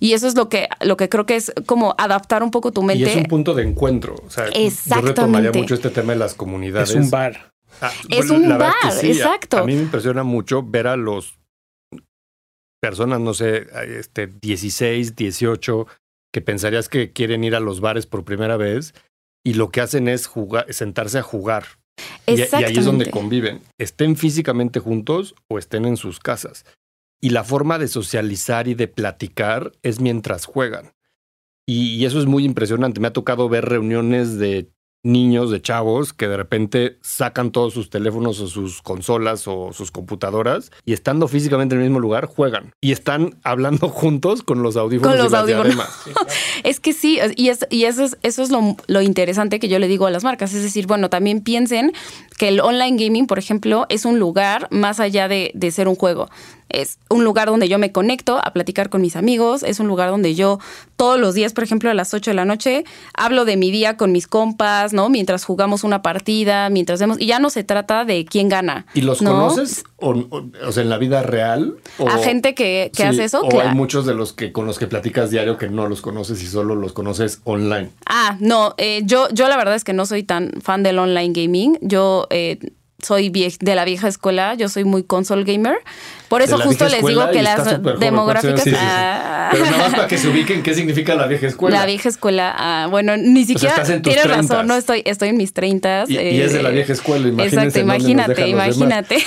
B: y eso es lo que, lo que creo que es como adaptar un poco tu mente.
D: Y es un punto de encuentro. O sea, yo retomaría mucho este tema de las comunidades.
E: Es un bar.
B: Ah, es un bar, exacto.
D: A, mí me impresiona mucho ver a los personas, no sé, este 16, 18, que pensarías que quieren ir a los bares por primera vez y lo que hacen es jugar, sentarse a jugar. Y, y ahí es donde conviven. Estén físicamente juntos o estén en sus casas y la forma de socializar y de platicar es mientras juegan. Y, eso es muy impresionante. Me ha tocado ver reuniones de niños, de chavos, que de repente sacan todos sus teléfonos o sus consolas o sus computadoras y estando físicamente en el mismo lugar, juegan. Y están hablando juntos con los audífonos. Con los audífonos.
B: es que sí, y, es, y eso es, eso es lo, lo interesante que yo le digo a las marcas. Es decir, bueno, también piensen que el online gaming, por ejemplo, es un lugar más allá de, de ser un juego es un lugar donde yo me conecto a platicar con mis amigos, es un lugar donde yo todos los días, por ejemplo, a las 8 de la noche, hablo de mi día con mis compas, ¿no? Mientras jugamos una partida, mientras vemos, y ya no se trata de quién gana.
D: ¿Y los conoces o, sea, en la vida real?
B: ¿A gente que, hace eso?
D: ¿O hay muchos de los que con los que platicas diario que no los conoces y solo los conoces online?
B: Ah, no, eh, yo, yo la verdad es que no soy tan fan del online gaming. Yo... Eh, soy de la vieja escuela, yo soy muy console gamer. Por eso justo les digo que las demográficas...
D: Ah. Pero nada más para que se ubiquen qué significa la vieja escuela.
B: La vieja escuela, ah, bueno, ni siquiera tienes razón, no estoy, estoy en mis 30.
D: Y, y, es de la eh, vieja escuela,
B: Exacto, imagínate, imagínate.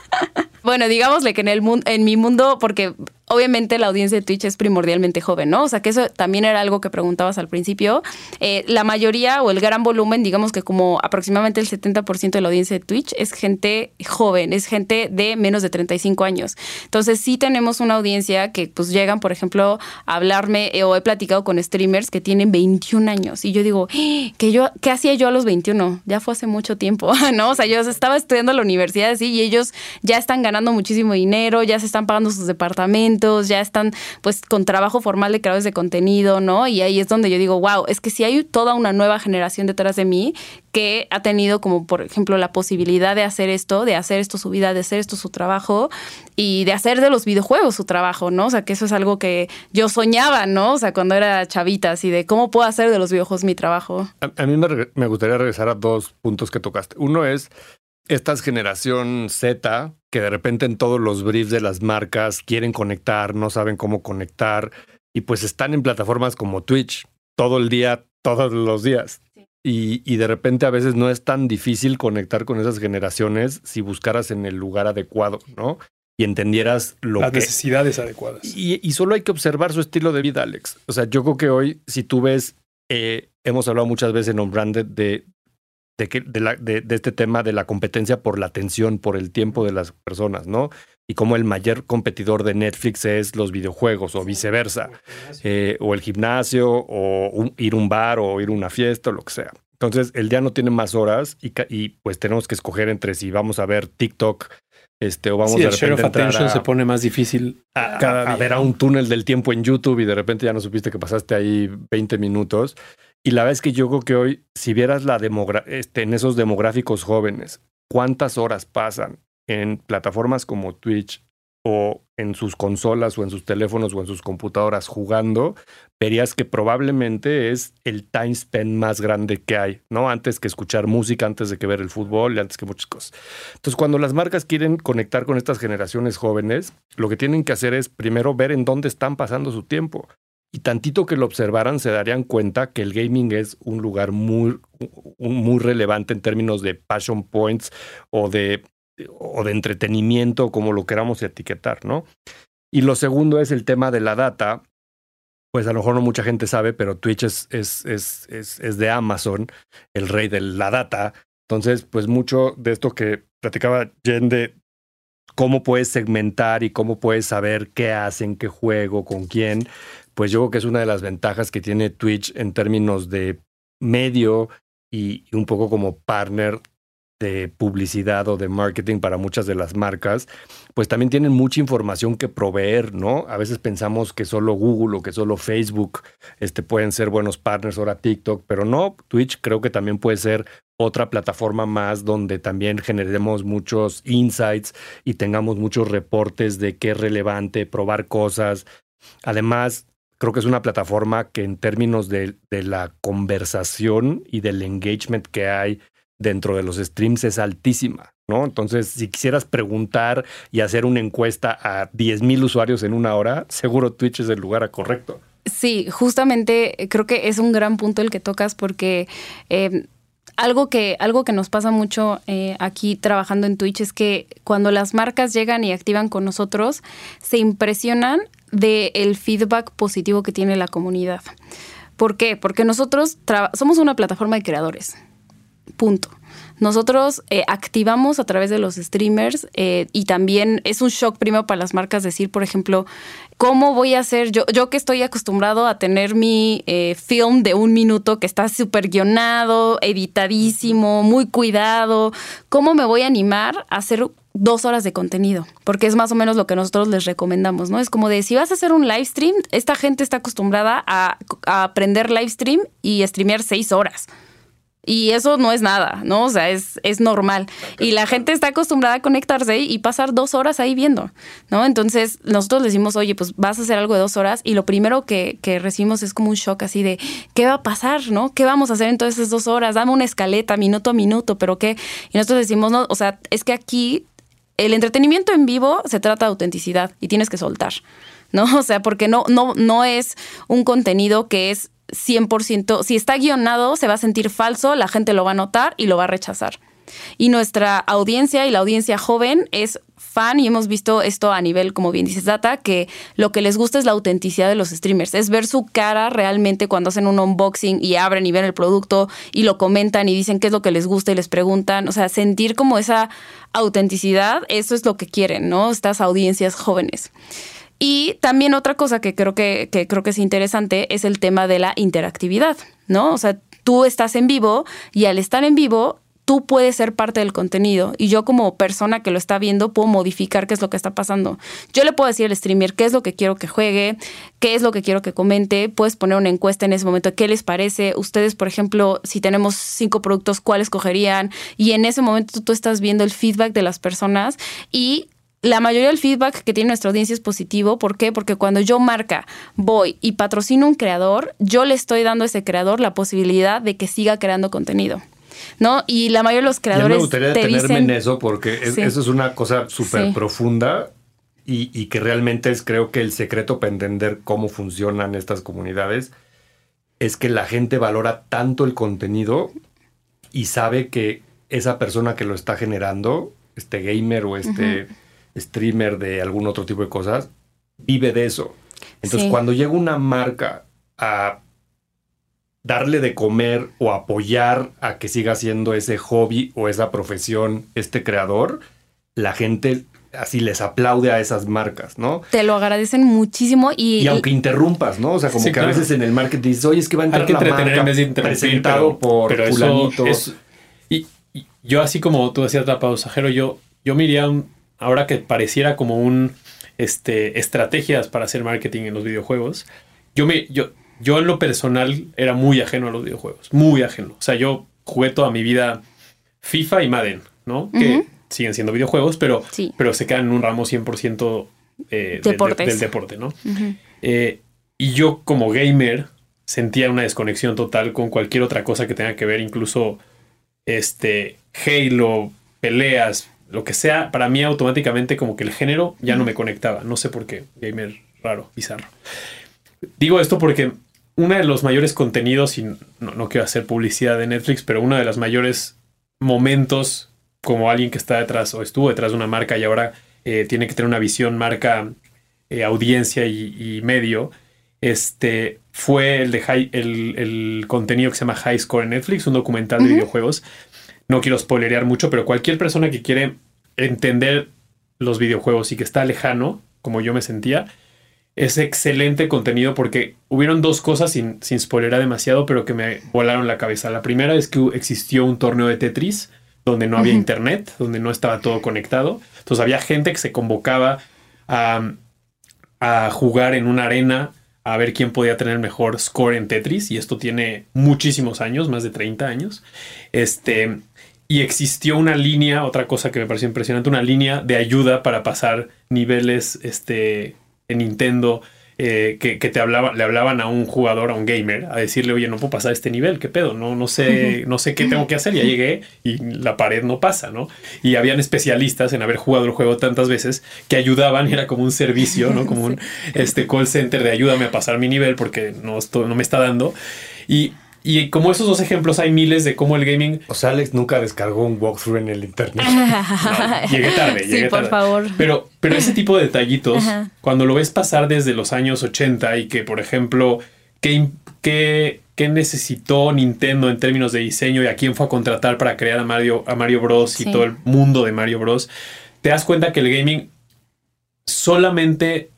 B: bueno, digámosle que en el mundo, en mi mundo, porque obviamente la audiencia de Twitch es primordialmente joven, ¿no? O sea, que eso también era algo que preguntabas al principio. Eh, la mayoría o el gran volumen, digamos que como aproximadamente el 70% de la audiencia de Twitch es gente joven, es gente de menos de 35 años. Entonces sí tenemos una audiencia que pues llegan, por ejemplo, a hablarme eh, o he platicado con streamers que tienen 21 años y yo digo, ¡Ah! que yo, ¿qué hacía yo a los 21? Ya fue hace mucho tiempo, ¿no? O sea, yo estaba estudiando en la universidad así y ellos ya están ganando muchísimo dinero, ya se están pagando sus departamentos ya están pues con trabajo formal de creadores de contenido, ¿no? Y ahí es donde yo digo, wow, es que si hay toda una nueva generación detrás de mí que ha tenido como por ejemplo la posibilidad de hacer esto, de hacer esto su vida, de hacer esto su trabajo y de hacer de los videojuegos su trabajo, ¿no? O sea, que eso es algo que yo soñaba, ¿no? O sea, cuando era chavita, así de cómo puedo hacer de los videojuegos mi trabajo.
D: A, mí me gustaría regresar a dos puntos que tocaste. Uno es esta generación Z que de repente en todos los briefs de las marcas quieren conectar, no saben cómo conectar y pues están en plataformas como Twitch todo el día, todos los días. Y, y, de repente a veces no es tan difícil conectar con esas generaciones si buscaras en el lugar adecuado, ¿no? Y entendieras lo
E: Las
D: que...
E: necesidades adecuadas.
D: Y, y, solo hay que observar su estilo de vida, Alex. O sea, yo creo que hoy, si tú ves, eh, hemos hablado muchas veces en On Branded de, de, de, este tema de la competencia por la atención, por el tiempo de las personas, ¿no? Y como el mayor competidor de Netflix es los videojuegos o viceversa, eh, o el gimnasio, o ir a un bar, o ir a una fiesta, o lo que sea. Entonces, el día no tiene más horas y, y pues tenemos que escoger entre si vamos a ver TikTok este, o vamos
E: sí, el share of attention se pone más difícil
D: a, cada a ver a un túnel del tiempo en YouTube y de repente ya no supiste que pasaste ahí 20 minutos Y la verdad es que yo creo que hoy, si vieras la este, en esos demográficos jóvenes, cuántas horas pasan en plataformas como Twitch o en sus consolas o en sus teléfonos o en sus computadoras jugando, verías que probablemente es el time spend más grande que hay, ¿no? Antes que escuchar música, antes de que ver el fútbol antes que muchas cosas. Entonces, cuando las marcas quieren conectar con estas generaciones jóvenes, lo que tienen que hacer es primero ver en dónde están pasando su tiempo. Y tantito que lo observaran, se darían cuenta que el gaming es un lugar muy, muy relevante en términos de passion points o de, o de entretenimiento, como lo queramos etiquetar, ¿no? Y lo segundo es el tema de la data. Pues a lo mejor no mucha gente sabe, pero Twitch es, es, es, es, de Amazon, el rey de la data. Entonces, pues mucho de esto que platicaba Jen de cómo puedes segmentar y cómo puedes saber qué hacen, qué juego, con quién, pues yo creo que es una de las ventajas que tiene Twitch en términos de medio y un poco como partner de publicidad o de marketing para muchas de las marcas, pues también tienen mucha información que proveer, ¿no? A veces pensamos que solo Google o que solo Facebook este, pueden ser buenos partners, ahora TikTok, pero no, Twitch creo que también puede ser otra plataforma más donde también generemos muchos insights y tengamos muchos reportes de qué es relevante, probar cosas. Además, creo que es una plataforma que en términos de, la conversación y del engagement que hay dentro de los streams es altísima, ¿no? Entonces, si quisieras preguntar y hacer una encuesta a 10.000 usuarios en una hora, seguro Twitch es el lugar correcto.
B: Sí, justamente creo que es un gran punto el que tocas porque... Eh, algo que, algo que nos pasa mucho eh, aquí trabajando en Twitch es que cuando las marcas llegan y activan con nosotros, se impresionan del feedback positivo que tiene la comunidad. ¿Por qué? Porque nosotros somos una plataforma de creadores. Punto. Nosotros eh, activamos a través de los streamers eh, y también es un shock primero para las marcas decir, por ejemplo, ¿cómo voy a hacer yo, yo que estoy acostumbrado a tener mi eh, film de un minuto que está súper guionado, editadísimo, muy cuidado? ¿Cómo me voy a animar a hacer dos horas de contenido, porque es más o menos lo que nosotros les recomendamos, ¿no? Es como de si vas a hacer un live stream, esta gente está acostumbrada a, aprender live stream y streamear seis horas. Y eso no es nada, ¿no? O sea, es, es normal. Y la gente está acostumbrada a conectarse y pasar dos horas ahí viendo, ¿no? Entonces, nosotros decimos, oye, pues vas a hacer algo de dos horas y lo primero que, que recibimos es como un shock así de, ¿qué va a pasar, no? ¿Qué vamos a hacer en todas esas dos horas? Dame una escaleta, minuto a minuto, pero ¿qué? Y nosotros decimos, no, o sea, es que aquí el entretenimiento en vivo se trata de autenticidad y tienes que soltar, ¿no? O sea, porque no, no, no es un contenido que es 100%, si está guionado, se va a sentir falso, la gente lo va a notar y lo va a rechazar. Y nuestra audiencia y la audiencia joven es fan y hemos visto esto a nivel, como bien dices, data, que lo que les gusta es la autenticidad de los streamers, es ver su cara realmente cuando hacen un unboxing y abren y ven el producto y lo comentan y dicen qué es lo que les gusta y les preguntan, o sea, sentir como esa autenticidad, eso es lo que quieren, ¿no? Estas audiencias jóvenes. Y también otra cosa que creo que, creo que es interesante es el tema de la interactividad, ¿no? O sea, tú estás en vivo y al estar en vivo tú puedes ser parte del contenido y yo como persona que lo está viendo puedo modificar qué es lo que está pasando. Yo le puedo decir al streamer qué es lo que quiero que juegue, qué es lo que quiero que comente, puedes poner una encuesta en ese momento, qué les parece, ustedes por ejemplo, si tenemos cinco productos, cuáles cogerían y en ese momento tú estás viendo el feedback de las personas y la mayoría del feedback que tiene nuestra audiencia es positivo. ¿Por qué? Porque cuando yo marca, voy y patrocino un creador, yo le estoy dando a ese creador la posibilidad de que siga creando contenido. ¿No? Y la mayoría de los creadores.
D: me gustaría detenerme en eso porque eso es una cosa súper profunda y, y, que realmente es, creo que el secreto para entender cómo funcionan estas comunidades es que la gente valora tanto el contenido y sabe que esa persona que lo está generando, este gamer o este streamer de algún otro tipo de cosas, vive de eso. Entonces, cuando llega una marca a darle de comer o apoyar a que siga siendo ese hobby o esa profesión este creador, la gente así les aplaude a esas marcas, ¿no?
B: Te lo agradecen muchísimo y...
D: Y aunque interrumpas, ¿no? O sea, como que a veces en el marketing dices, oye, es que va a entrar la marca presentado por pero
E: y, yo así como tú decías la pausajero, yo, yo me iría ahora que pareciera como un este, estrategias para hacer marketing en los videojuegos, yo me, yo, yo en lo personal era muy ajeno a los videojuegos, muy ajeno. O sea, yo jugué toda mi vida FIFA y Madden, ¿no? Que siguen siendo videojuegos, pero, pero se quedan en un ramo 100% eh, del, deporte, ¿no? Eh, y yo como gamer sentía una desconexión total con cualquier otra cosa que tenga que ver, incluso este Halo, peleas, lo que sea, para mí automáticamente como que el género ya no me conectaba. No sé por qué, gamer raro, bizarro. Digo esto porque uno de los mayores contenidos, y no, quiero hacer publicidad de Netflix, pero uno de los mayores momentos como alguien que está detrás o estuvo detrás de una marca y ahora eh, tiene que tener una visión marca, eh, audiencia y, medio, este fue el de el, contenido que se llama High Score en Netflix, un documental de videojuegos. No quiero spoilerear mucho, pero cualquier persona que quiere entender los videojuegos y que está lejano, como yo me sentía, es excelente contenido porque hubieron dos cosas sin, sin spoilerar demasiado, pero que me volaron la cabeza. La primera es que existió un torneo de Tetris donde no había internet, donde no estaba todo conectado. Entonces había gente que se convocaba a, a jugar en una arena a ver quién podía tener mejor score en Tetris y esto tiene muchísimos años, más de 30 años. Este, y existió una línea, otra cosa que me pareció impresionante, una línea de ayuda para pasar niveles este, en Nintendo eh, que, te hablaba, le hablaban a un jugador, a un gamer, a decirle, oye, no puedo pasar este nivel, ¿qué pedo? No, no sé, no sé qué tengo que hacer. Ya llegué y la pared no pasa, ¿no? Y habían especialistas en haber jugado el juego tantas veces que ayudaban, era como un servicio, ¿no? Como un este, call center de ayúdame a pasar mi nivel porque no, no me está dando. Y y como esos dos ejemplos, hay miles de cómo el gaming.
D: O sea, Alex nunca descargó un walkthrough en el internet.
E: llegué tarde, llegué sí, por favor. Pero, pero ese tipo de detallitos, cuando lo ves pasar desde los años 80 y que, por ejemplo, ¿qué, qué, qué necesitó Nintendo en términos de diseño y a quién fue a contratar para crear a Mario, a Mario Bros. y todo el mundo de Mario Bros. Te das cuenta que el gaming solamente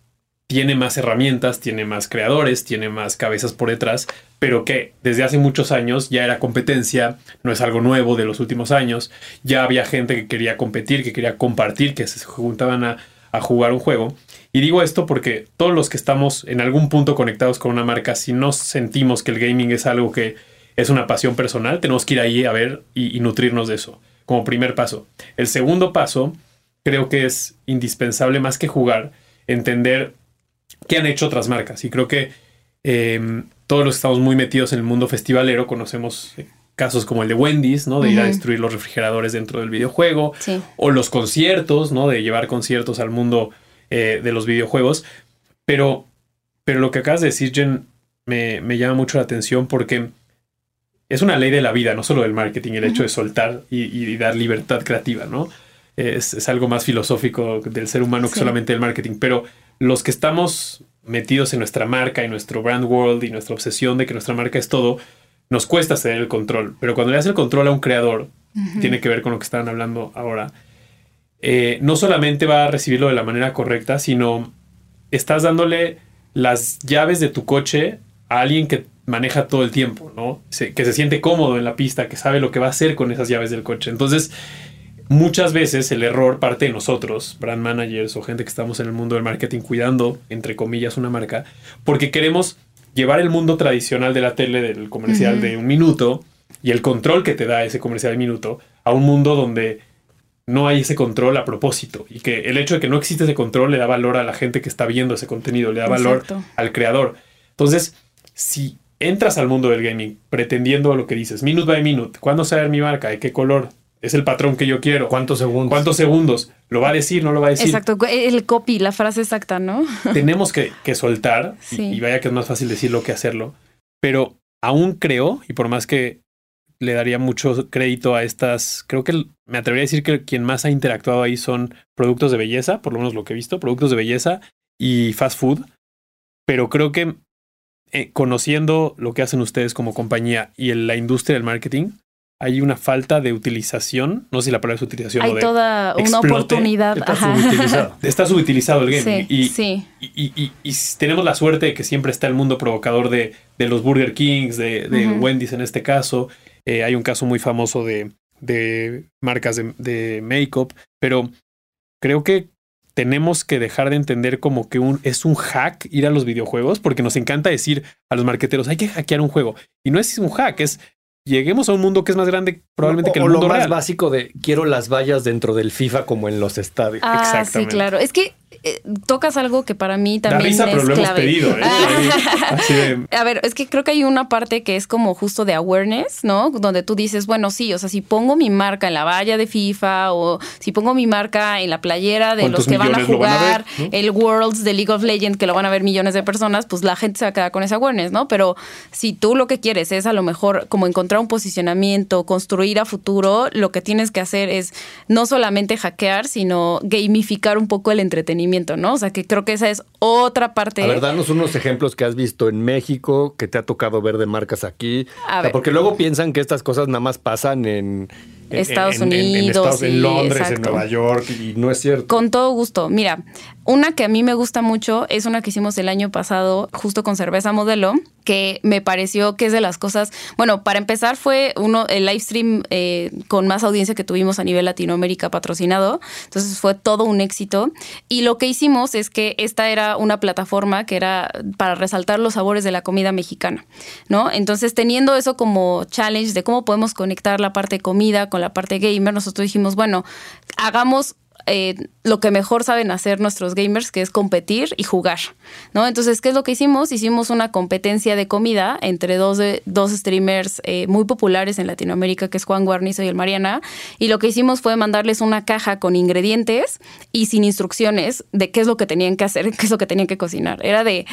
E: tiene más herramientas, tiene más creadores, tiene más cabezas por detrás, pero que desde hace muchos años ya era competencia, no es algo nuevo de los últimos años, ya había gente que quería competir, que quería compartir, que se juntaban a, jugar un juego. Y digo esto porque todos los que estamos en algún punto conectados con una marca, si no sentimos que el gaming es algo que es una pasión personal, tenemos que ir ahí a ver y nutrirnos de eso, como primer paso. El segundo paso creo que es indispensable más que jugar, entender que han hecho otras marcas. Y creo que em, todos los que estamos muy metidos en el mundo festivalero conocemos eh, casos como el de Wendy's, ¿no? De ir a destruir los refrigeradores dentro del videojuego. O los conciertos, ¿no? De llevar conciertos al mundo eh, de los videojuegos. Pero, pero lo que acabas de decir, Jen, me, llama mucho la atención porque es una ley de la vida, no solo del marketing, el hecho de soltar y, dar libertad creativa, ¿no? Es, algo más filosófico del ser humano que solamente el marketing. Pero los que estamos metidos en nuestra marca y nuestro brand world y nuestra obsesión de que nuestra marca es todo, nos cuesta ceder el control. Pero cuando le das el control a un creador, tiene que ver con lo que estaban hablando ahora, eh, no solamente va a recibirlo de la manera correcta, sino estás dándole las llaves de tu coche a alguien que maneja todo el tiempo, ¿no? que se siente cómodo en la pista, que sabe lo que va a hacer con esas llaves del coche. Entonces, muchas veces el error parte de nosotros, brand managers o gente que estamos en el mundo del marketing cuidando, entre comillas, una marca, porque queremos llevar el mundo tradicional de la tele, del comercial de un minuto y el control que te da ese comercial de minuto a un mundo donde no hay ese control a propósito y que el hecho de que no existe ese control le da valor a la gente que está viendo ese contenido, le da valor al creador. Entonces, si entras al mundo del gaming pretendiendo lo que dices, minute by minute, ¿cuándo saber mi marca? ¿De qué color? Es el patrón que yo quiero.
D: ¿Cuántos segundos?
E: ¿Cuántos segundos? ¿Lo va a decir? ¿No lo va a decir?
B: Exacto, el copy, la frase exacta, ¿no?
E: Tenemos que, soltar, y, vaya que es más fácil decirlo que hacerlo, pero aún creo, y por más que le daría mucho crédito a estas, creo que me atrevería a decir que quien más ha interactuado ahí son productos de belleza, por lo menos lo que he visto, productos de belleza y fast food, pero creo que eh, conociendo lo que hacen ustedes como compañía y en la industria del marketing, hay una falta de utilización, no sé si la palabra es utilización.
B: Hay toda una oportunidad.
E: Está subutilizado. está subutilizado el game. y, sí. Y, tenemos la suerte de que siempre está el mundo provocador de, los Burger Kings, de, Wendy's en este caso. Eh, hay un caso muy famoso de, marcas de, make-up, pero creo que tenemos que dejar de entender como que un, es un hack ir a los videojuegos, porque nos encanta decir a los marqueteros, hay que hackear un juego. Y no es un hack, es lleguemos a un mundo que es más grande probablemente que el
D: o
E: mundo
D: lo más
E: real.
D: básico de quiero las vallas dentro del FIFA como en los estadios.
B: Ah, sí, claro. Es que eh, tocas algo que para mí
E: Da
B: también
E: risa,
B: es
E: pero lo hemos
B: clave.
E: pedido. ¿eh? Ahí, así de-
B: A ver, es que creo que hay una parte que es como justo de awareness, ¿no? Donde tú dices, bueno, sí, o sea, si pongo mi marca en la valla de FIFA o si pongo mi marca en la playera de los
E: ¿Cuántos
B: que van a
E: van
B: jugar
E: ver, no?
B: el Worlds de League of Legends, que lo van a ver millones de personas, pues la gente se va a quedar con ese awareness, ¿no? Pero si tú lo que quieres es a lo mejor como encontrar un posicionamiento, construir a futuro, lo que tienes que hacer es no solamente hackear, sino gamificar un poco el entretenimiento, ¿no? O sea, que creo que esa es otra parte.
D: A ver, danos unos ejemplos que has visto en México, que te ha tocado ver de marcas aquí.
B: A
D: O sea,
B: ver.
D: porque luego piensan que estas cosas nada más pasan en-
B: Estados
D: en- en- en
B: Unidos,
D: Estados- en Londres, en
B: exacto.
D: Nueva York, y no es cierto.
B: Con todo gusto. Mira, una que a mí me gusta mucho es una que hicimos el año pasado, justo con cerveza modelo, que me pareció que es de las cosas. Bueno, para empezar, fue uno el live stream eh, con más audiencia que tuvimos a nivel Latinoamérica patrocinado. Entonces fue todo un éxito. Y lo que hicimos es que esta era una plataforma que era para resaltar los sabores de la comida mexicana, ¿no? Entonces, teniendo eso como challenge de cómo podemos conectar la parte comida con la parte gamer, nosotros dijimos, bueno, hagamos eh, lo que mejor saben hacer nuestros gamers, que es competir y jugar, ¿no? Entonces, ¿qué es lo que hicimos? Hicimos una competencia de comida entre dos, de- dos streamers eh, muy populares en Latinoamérica, que es Juan Guarnizo y el Mariana, y lo que hicimos fue mandarles una caja con ingredientes y sin instrucciones de qué es lo que tenían que hacer, qué es lo que tenían que cocinar. Era de,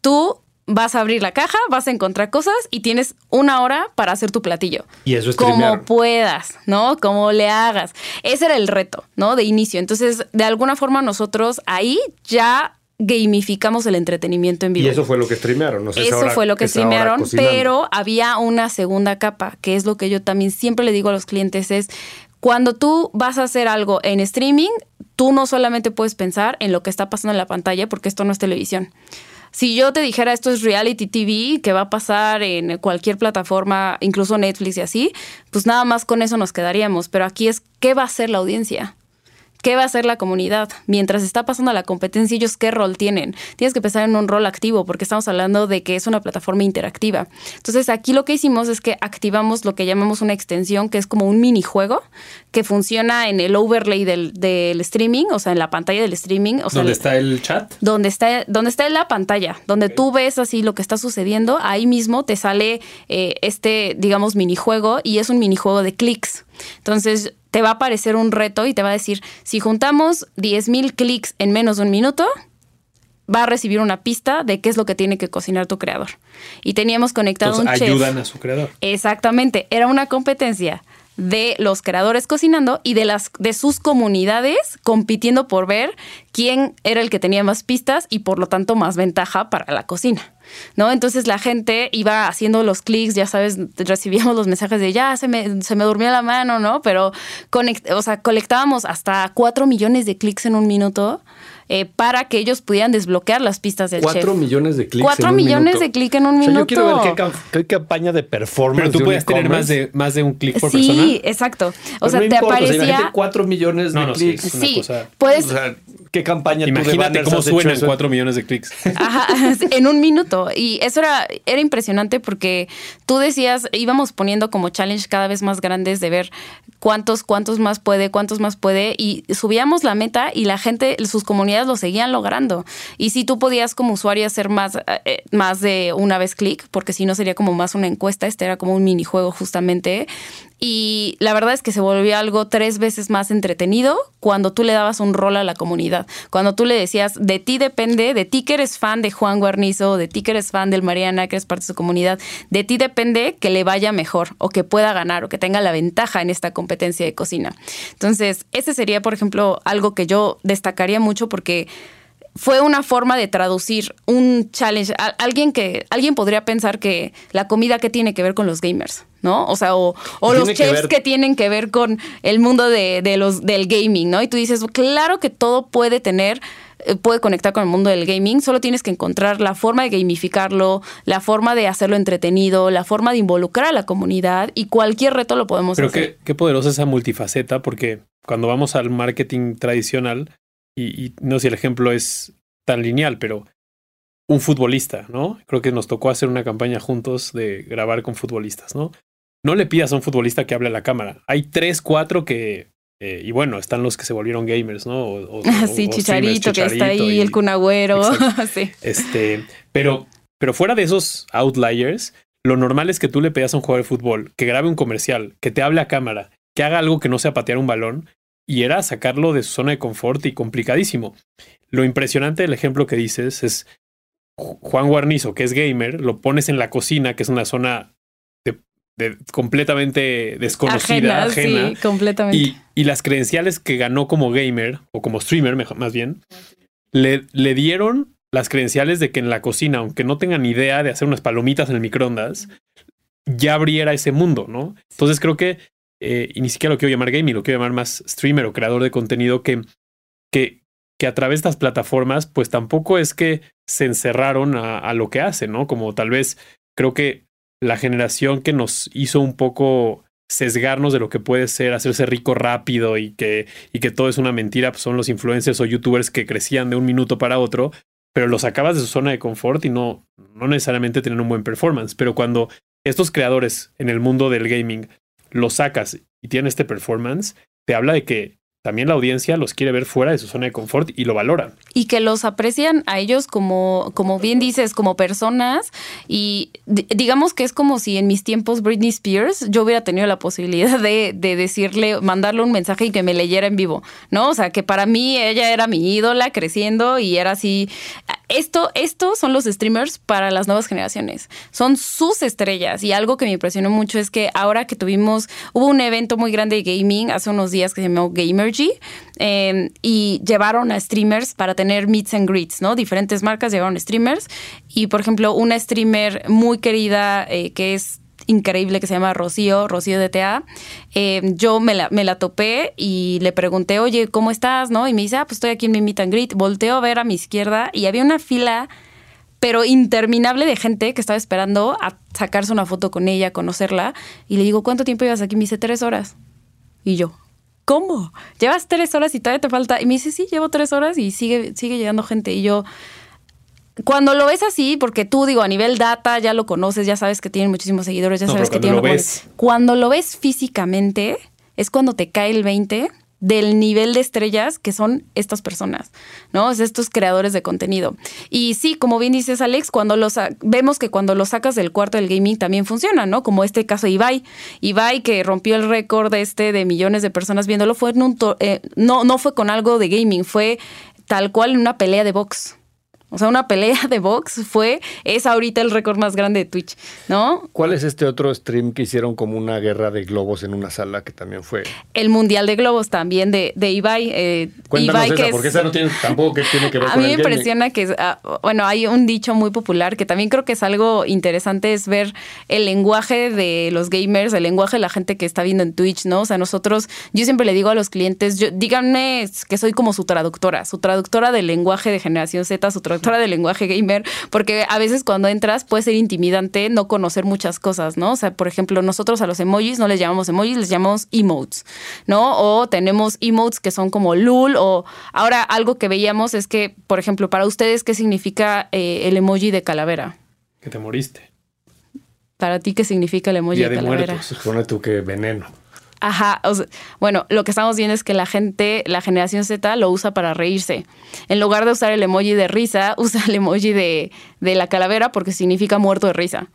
B: tú vas a abrir la caja, vas a encontrar cosas y tienes una hora para hacer tu platillo
D: Y eso es
B: como puedas, ¿no? Como le hagas. Ese era el reto, ¿no? De inicio. Entonces, de alguna forma nosotros ahí ya gamificamos el entretenimiento en vivo.
D: Y eso fue lo que streamearon. No sé
B: Eso
D: ahora-
B: fue lo que streamearon, pero había una segunda capa, que es lo que yo también siempre le digo a los clientes, es cuando tú vas a hacer algo en streaming, tú no solamente puedes pensar en lo que está pasando en la pantalla, porque esto no es televisión. Si yo te dijera esto es reality TV, que va a pasar en cualquier plataforma, incluso Netflix y así, pues nada más con eso nos quedaríamos. Pero aquí es, ¿qué va a hacer la audiencia? ¿Qué va a hacer la comunidad? Mientras está pasando la competencia, ellos qué rol tienen. Tienes que pensar en un rol activo porque estamos hablando de que es una plataforma interactiva. Entonces aquí lo que hicimos es que activamos lo que llamamos una extensión, que es como un minijuego que funciona en el overlay del, del streaming, o sea, en la pantalla del streaming. O sea,
E: ¿Dónde
B: el-
E: está el chat?
B: donde está, donde está en la pantalla, donde tú ves así lo que está sucediendo, ahí mismo te sale eh, este, digamos, minijuego y es un minijuego de clics. Entonces te va a aparecer un reto y te va a decir, si juntamos 10.000 clics en menos de un minuto, va a recibir una pista de qué es lo que tiene que cocinar tu creador. Y teníamos conectado
E: Entonces
B: un chef.
E: ayudan a su creador.
B: Exactamente, era una competencia de los creadores cocinando y de las de sus comunidades compitiendo por ver quién era el que tenía más pistas y por lo tanto más ventaja para la cocina. ¿No? Entonces la gente iba haciendo los clics, ya sabes, recibíamos los mensajes de ya se me, se me durmió la mano, ¿no? Pero o sea, colectábamos hasta 4 millones de clics en un minuto eh, para que ellos pudieran desbloquear las pistas del
D: Cuatro
B: chef.
D: millones de clics.
B: Cuatro
D: en un
B: millones
D: minuto.
B: de clics en un
D: O sea,
B: minuto.
D: yo quiero ver qué, cam- qué campaña de performance.
E: Pero tú
D: de
E: puedes tener más de, más de un clic por
B: sí,
E: persona.
B: exacto. O
D: Pero
B: sea,
D: no
B: te
D: importa, o sea,
B: aparecía.
D: imagínate cuatro millones de
E: no, sí,
D: clics.
E: es una
B: sí,
E: cosa-
B: puedes.
D: O sea, ¿qué campaña
E: Imagínate cómo suenan? 4 millones de clics.
B: Ajá, en un minuto. Y eso era, era impresionante porque tú decías, íbamos poniendo como challenge cada vez más grandes de ver cuántos, cuántos más puede, cuántos más puede. Y subíamos la meta y la gente, sus comunidades lo seguían logrando. Y si tú podías como usuario hacer más, eh, más de una vez clic, porque si no sería como más una encuesta, este era como un minijuego justamente. Y la verdad es que se volvió algo tres veces más entretenido cuando tú le dabas un rol a la comunidad. Cuando tú le decías, de ti depende, de ti que eres fan de Juan Guarnizo, de ti que eres fan del Mariana, que eres parte de su comunidad, de ti depende que le vaya mejor o que pueda ganar o que tenga la ventaja en esta competencia de cocina. Entonces, ese sería, por ejemplo, algo que yo destacaría mucho porque fue una forma de traducir un challenge. A- alguien que alguien podría pensar que la comida que tiene que ver con los gamers, ¿no? O sea, o, o los
D: que
B: chefs
D: ver-
B: que tienen que ver con el mundo de, de los del gaming, ¿no? Y tú dices, claro que todo puede tener eh, puede conectar con el mundo del gaming, solo tienes que encontrar la forma de gamificarlo, la forma de hacerlo entretenido, la forma de involucrar a la comunidad y cualquier reto lo podemos
E: Pero
B: hacer.
E: qué, qué poderosa esa multifaceta, porque cuando vamos al marketing tradicional, y, no sé si el ejemplo es tan lineal, pero un futbolista, ¿no? Creo que nos tocó hacer una campaña juntos de grabar con futbolistas, ¿no? No le pidas a un futbolista que hable a la cámara. Hay tres, cuatro que eh, y bueno, están los que se volvieron gamers, ¿no?
B: O, sí, Chicharito, que está ahí, el Cunagüero. sí.
E: Este, pero, pero fuera de esos outliers, lo normal es que tú le pidas a un jugador de fútbol que grabe un comercial, que te hable a cámara, que haga algo que no sea patear un balón, y era sacarlo de su zona de confort y complicadísimo. Lo impresionante del ejemplo que dices es Juan Guarnizo, que es gamer, lo pones en la cocina, que es una zona completamente desconocida, ajena,
B: Sí, completamente.
E: Y, las credenciales que ganó como gamer, o como streamer más bien, le, le dieron las credenciales de que en la cocina, aunque no tengan idea de hacer unas palomitas en el microondas, ya abriera ese mundo, ¿no? Entonces creo que, eh, y ni siquiera lo quiero llamar gaming, lo quiero llamar más streamer o creador de contenido que, que, que a través de estas plataformas, pues tampoco es que se encerraron a, lo que hacen, ¿no? Como tal vez creo que la generación que nos hizo un poco sesgarnos de lo que puede ser hacerse rico rápido y que, y que todo es una mentira, pues son los influencers o youtubers que crecían de un minuto para otro, pero los sacabas de su zona de confort y no, no necesariamente tienen un buen performance. Pero cuando estos creadores en el mundo del gaming los sacas y tienen este performance, te habla de que también la audiencia los quiere ver fuera de su zona de confort y lo valoran.
B: Y que los aprecian a ellos como, como bien dices, como personas. Y digamos que es como si en mis tiempos Britney Spears yo hubiera tenido la posibilidad de, de, decirle, mandarle un mensaje y que me leyera en vivo, ¿no? O sea, que para mí ella era mi ídola creciendo y era así. Esto, estos son los streamers para las nuevas generaciones. Son sus estrellas. Y algo que me impresionó mucho es que ahora que tuvimos, hubo un evento muy grande de gaming hace unos días que se llamó Gamer Em, y llevaron a streamers para tener meets and greets, ¿no? Diferentes marcas llevaron streamers y, por ejemplo, una streamer muy querida eh, que es increíble que se llama Rocío, Rocío de TA. Em, yo me la, me la topé y le pregunté, oye, ¿cómo estás? ¿No? Y me dice, ah, pues estoy aquí en mi meet and greet. Volteo a ver a mi izquierda y había una fila, pero interminable de gente que estaba esperando a sacarse una foto con ella, conocerla. Y le digo, ¿cuánto tiempo llevas aquí? Me dice, tres horas. Y yo, ¿cómo? Llevas tres horas y todavía te falta. Y me dice, sí, llevo tres horas y sigue, sigue llegando gente. Y yo, cuando lo ves así, porque tú digo, a nivel data ya lo conoces, ya sabes que tiene muchísimos seguidores, ya sabes que tiene... Cuando lo ves físicamente, es cuando te cae el 20 del nivel de estrellas que son estas personas, ¿no? Es estos creadores de contenido. Y sí, como bien dices, Alex, cuando los vemos que cuando lo sacas del cuarto del gaming también funciona, ¿no? Como este caso de Ibai. Ibai que rompió el récord este de millones de personas viéndolo, fue en un eh, no, no fue con algo de gaming, fue tal cual en una pelea de box. O sea, una pelea de box fue, es ahorita el récord más grande de Twitch, ¿no?
D: ¿Cuál es este otro stream que hicieron como una guerra de globos en una sala que también fue?
B: El Mundial de Globos también de, de Ibai.
D: Eh, Cuéntanos esa, porque esa no tiene tampoco que tiene que ver
B: a
D: mí
B: me impresiona que, ah, bueno, hay un dicho muy popular que también creo que es algo interesante, es ver el lenguaje de los gamers, el lenguaje de la gente que está viendo en Twitch, ¿no? O sea, nosotros, yo siempre le digo a los clientes, yo, díganme que soy como su traductora, su traductora del lenguaje de generación Z, su traductora de lenguaje gamer, porque a veces cuando entras puede ser intimidante no conocer muchas cosas, ¿no? O sea, por ejemplo, nosotros a los emojis no les llamamos emojis, les llamamos emotes, ¿no? O tenemos emotes que son como lul, o ahora algo que veíamos es que, por ejemplo, para ustedes, ¿qué significa eh, el emoji de calavera?
E: Que te moriste.
B: Para ti, ¿qué significa el emoji de, de calavera?
D: Supone tú que veneno.
B: Ajá, bueno, lo que estamos viendo es que la gente, la generación Z lo usa para reírse. En lugar de usar el emoji de risa, usa el emoji de, de la calavera porque significa muerto de risa.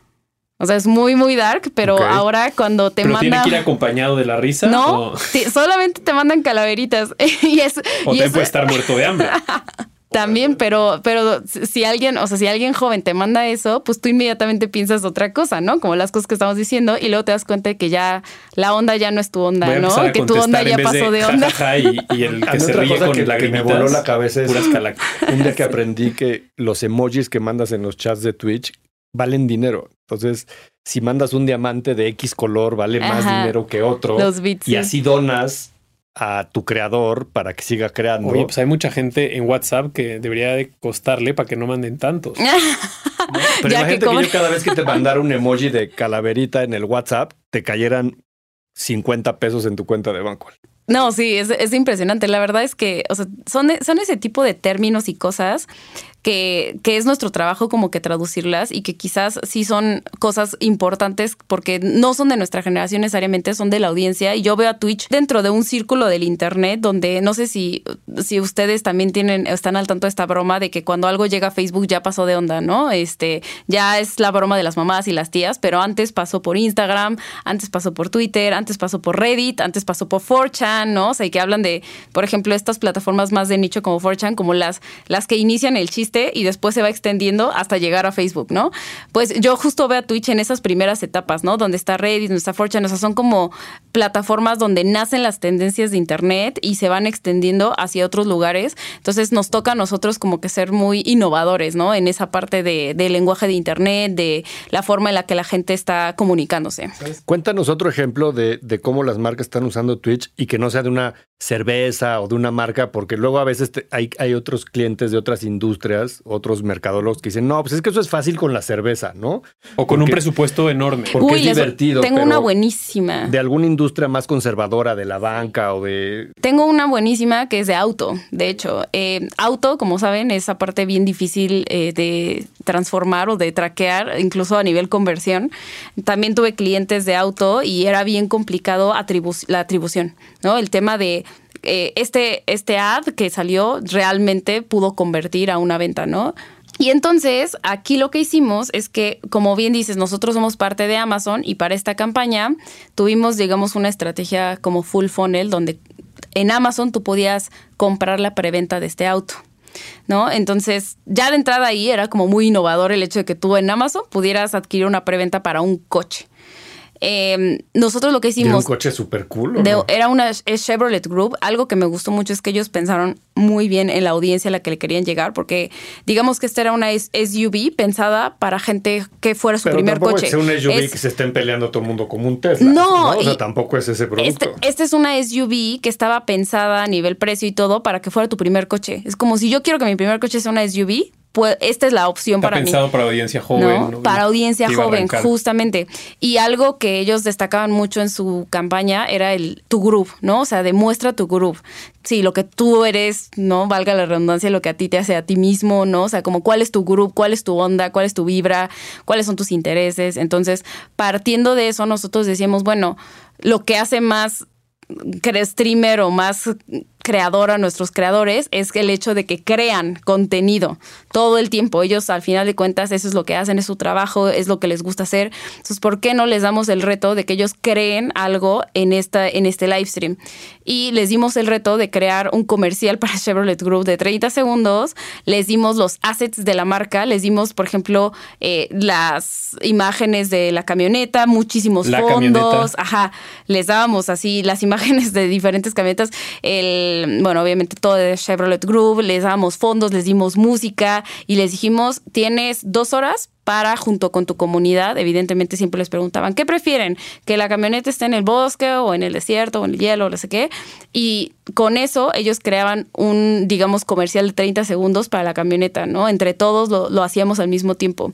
B: O sea, es muy, muy dark, pero ahora cuando te
E: ¿Pero
B: mandan.
E: ¿Tiene que ir acompañado de la risa?
B: No, solamente te mandan calaveritas. y es,
E: o te puede estar muerto de hambre.
B: También, pero, pero si alguien, o sea, si alguien joven te manda eso, pues tú inmediatamente piensas otra cosa, ¿no? Como las cosas que estamos diciendo, y luego te das cuenta de que ya la onda ya no es tu onda, ¿no? Que tu onda ya pasó de, onda.
E: y, el que se ríe con
D: que, que me voló la cabeza es un día que aprendí que los emojis que mandas en los chats de Twitch valen dinero. Entonces, si mandas un diamante de X color, vale más dinero que otro.
B: Los bits.
D: Y así donas a tu creador para que siga creando.
E: Oye, pues hay mucha gente en WhatsApp que debería de costarle para que no manden tantos.
D: Pero imagínate que, yo cada vez que te mandara un emoji de calaverita en el WhatsApp, te cayeran 50 pesos en tu cuenta de banco.
B: No, sí, es, es impresionante. La verdad es que, o sea, son, son ese tipo de términos y cosas que, que, es nuestro trabajo como que traducirlas y que quizás sí son cosas importantes porque no son de nuestra generación necesariamente, son de la audiencia. Y yo veo a Twitch dentro de un círculo del Internet donde no sé si, si ustedes también tienen, están al tanto de esta broma de que cuando algo llega a Facebook ya pasó de onda, ¿no? Este, ya es la broma de las mamás y las tías, pero antes pasó por Instagram, antes pasó por Twitter, antes pasó por Reddit, antes pasó por 4chan, ¿no? O sea, y que hablan de, por ejemplo, estas plataformas más de nicho como 4chan, como las, las que inician el chiste y después se va extendiendo hasta llegar a Facebook, ¿no? Pues yo justo veo a Twitch en esas primeras etapas, ¿no? Donde está Reddit, donde está Fortune, o sea, son como plataformas donde nacen las tendencias de Internet y se van extendiendo hacia otros lugares. Entonces nos toca a nosotros como que ser muy innovadores, ¿no? En esa parte de, del lenguaje de Internet, de la forma en la que la gente está comunicándose.
D: Cuéntanos otro ejemplo de, de cómo las marcas están usando Twitch y que no sea de una cerveza o de una marca, porque luego a veces hay, hay otros clientes de otras industrias otros mercadólogos que dicen, no, pues es que eso es fácil con la cerveza, ¿no?
E: O con un presupuesto enorme.
D: Porque es divertido.
B: Tengo una buenísima.
D: De alguna industria más conservadora, de la banca o de...
B: Tengo una buenísima que es de auto, de hecho. Eh, auto, como saben, es esa parte bien difícil eh, de transformar o de traquear, incluso a nivel conversión. También tuve clientes de auto y era bien complicado la atribución, ¿no? El tema de eh, este, este ad que salió realmente pudo convertir a una venta, ¿no? Y entonces aquí lo que hicimos es que, como bien dices, nosotros somos parte de Amazon y para esta campaña tuvimos, digamos, una estrategia como full funnel donde en Amazon tú podías comprar la preventa de este auto. ¿No? Entonces, ya de entrada ahí era como muy innovador el hecho de que tú en Amazon pudieras adquirir una preventa para un coche. Em, nosotros lo que hicimos... Era
D: un coche súper cool.
B: Era una Chevrolet Group. Algo que me gustó mucho es que ellos pensaron muy bien en la audiencia a la que le querían llegar, porque digamos que esta era una SUV pensada para gente que fuera su primer coche.
D: Es una SUV que se estén peleando todo el mundo como un Tesla. No, o sea, tampoco es ese producto.
B: Este, este, es una SUV que estaba pensada a nivel precio y todo para que fuera tu primer coche. Es como si yo quiero que mi primer coche sea una SUV, pues esta es la opción para
E: pensado
B: mí.
E: para audiencia joven.
B: Para audiencia joven, justamente. Y algo que ellos destacaban mucho en su campaña era el tu group, ¿no? O sea, demuestra tu group. Sí, lo que tú eres, ¿no? Valga la redundancia, lo que a ti te hace a ti mismo, ¿no? O sea, como cuál es tu group, cuál es tu onda, cuál es tu vibra, cuáles son tus intereses. Entonces, partiendo de eso, nosotros decíamos, bueno, lo que hace más streamer o más creador a nuestros creadores es el hecho de que crean contenido todo el tiempo. Ellos al final de cuentas eso es lo que hacen, es su trabajo, es lo que les gusta hacer. Entonces, ¿por qué no les damos el reto de que ellos creen algo en, esta, en este live stream? Y les dimos el reto de crear un comercial para Chevrolet Group de 30 segundos. Les dimos los assets de la marca, les dimos, por ejemplo, eh, las imágenes de la camioneta, muchísimos fondos. Ajá, les dábamos así las imágenes de diferentes camionetas. El bueno, obviamente todo de Chevrolet Group, les damos fondos, les dimos música y les dijimos, tienes dos horas para, junto con tu comunidad, evidentemente siempre les preguntaban, ¿qué prefieren? ¿Que la camioneta esté en el bosque o en el desierto o en el hielo o no sé qué? Y con eso ellos creaban un, digamos, comercial de 30 segundos para la camioneta, ¿no? Entre todos lo, lo hacíamos al mismo tiempo.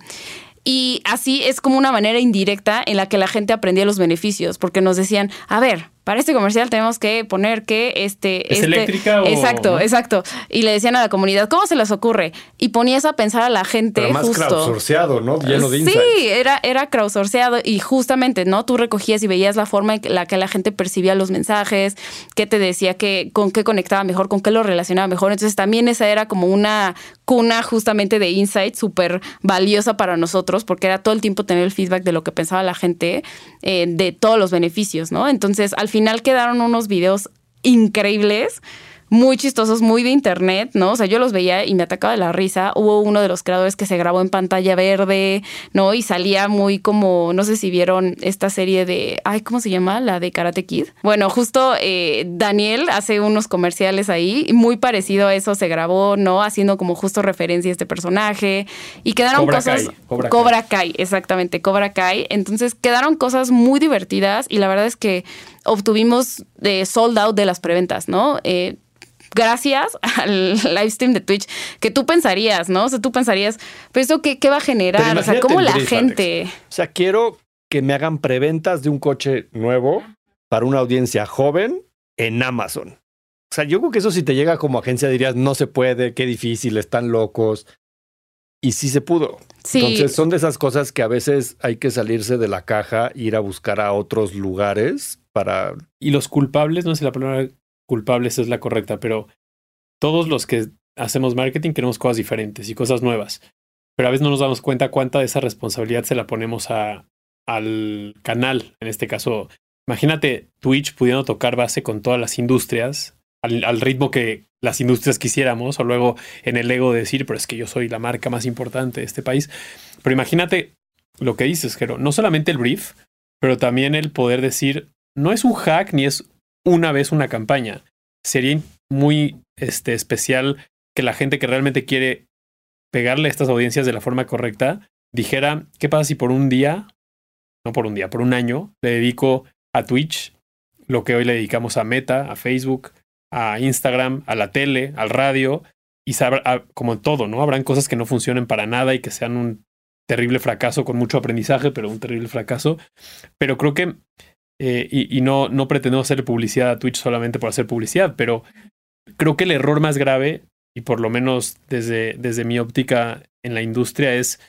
B: Y así es como una manera indirecta en la que la gente aprendía los beneficios, porque nos decían, a ver, para este comercial tenemos que poner que este...
E: ¿Es
B: este,
E: eléctrica o...?
B: Exacto, exacto. Y le decían a la comunidad, ¿cómo se les ocurre? Y ponías a pensar a la gente
D: Pero más
B: justo...
D: crowdsourceado, ¿no? Lleno de
B: Sí, era, era crowdsourceado y justamente, ¿no? Tú recogías y veías la forma en la que la gente percibía los mensajes, qué te decía, que, con qué conectaba mejor, con qué lo relacionaba mejor. Entonces también esa era como una cuna justamente de insight súper valiosa para nosotros porque era todo el tiempo tener el feedback de lo que pensaba la gente, eh, de todos los beneficios, ¿no? Entonces al final quedaron unos videos increíbles muy chistosos, muy de internet, ¿no? O sea, yo los veía y me atacaba de la risa. Hubo uno de los creadores que se grabó en pantalla verde, ¿no? Y salía muy como, no sé si vieron esta serie de, ay, ¿cómo se llama? La de Karate Kid. Bueno, justo eh, Daniel hace unos comerciales ahí, muy parecido a eso se grabó, ¿no? Haciendo como justo referencia a este personaje. Y quedaron cosas... Cobra, Kai. exactamente, Cobra Kai. Entonces quedaron cosas muy divertidas y la verdad es que obtuvimos de sold out de las preventas, ¿no? Eh, gracias al live stream de Twitch, que tú pensarías, ¿no? O sea, tú pensarías, pero eso qué, qué va a generar, o sea, cómo la gente...
D: O sea, quiero que me hagan preventas de un coche nuevo para una audiencia joven en Amazon. O sea, yo creo que eso si te llega como agencia dirías, no se puede, qué difícil, están locos. Y sí se pudo.
B: Sí.
D: Entonces son de esas cosas que a veces hay que salirse de la caja, ir a buscar a otros lugares para...
E: Y los culpables, no sé la palabra culpables es la correcta, pero todos los que hacemos marketing queremos cosas diferentes y cosas nuevas. Pero a veces no nos damos cuenta cuánta de esa responsabilidad se la ponemos al canal. En este caso, imagínate Twitch pudiendo tocar base con todas las industrias al, al, ritmo que las industrias quisiéramos, o luego en el ego de decir, pero es que yo soy la marca más importante de este país. Pero imagínate lo que dices, Jero, no solamente el brief, pero también el poder decir, no es un hack ni es una vez una campaña. Sería muy este, especial que la gente que realmente quiere pegarle a estas audiencias de la forma correcta dijera, ¿qué pasa si por un día, no por un día, por un año, le dedico a Twitch lo que hoy le dedicamos a Meta, a Facebook, a Instagram, a la tele, al radio, y sabrá, como todo, ¿no? Habrán cosas que no funcionen para nada y que sean un terrible fracaso con mucho aprendizaje, pero un terrible fracaso. Pero creo que, eh, y, y, no, no pretendemos hacer publicidad a Twitch solamente por hacer publicidad, pero creo que el error más grave, y por lo menos desde, desde mi óptica en la industria, es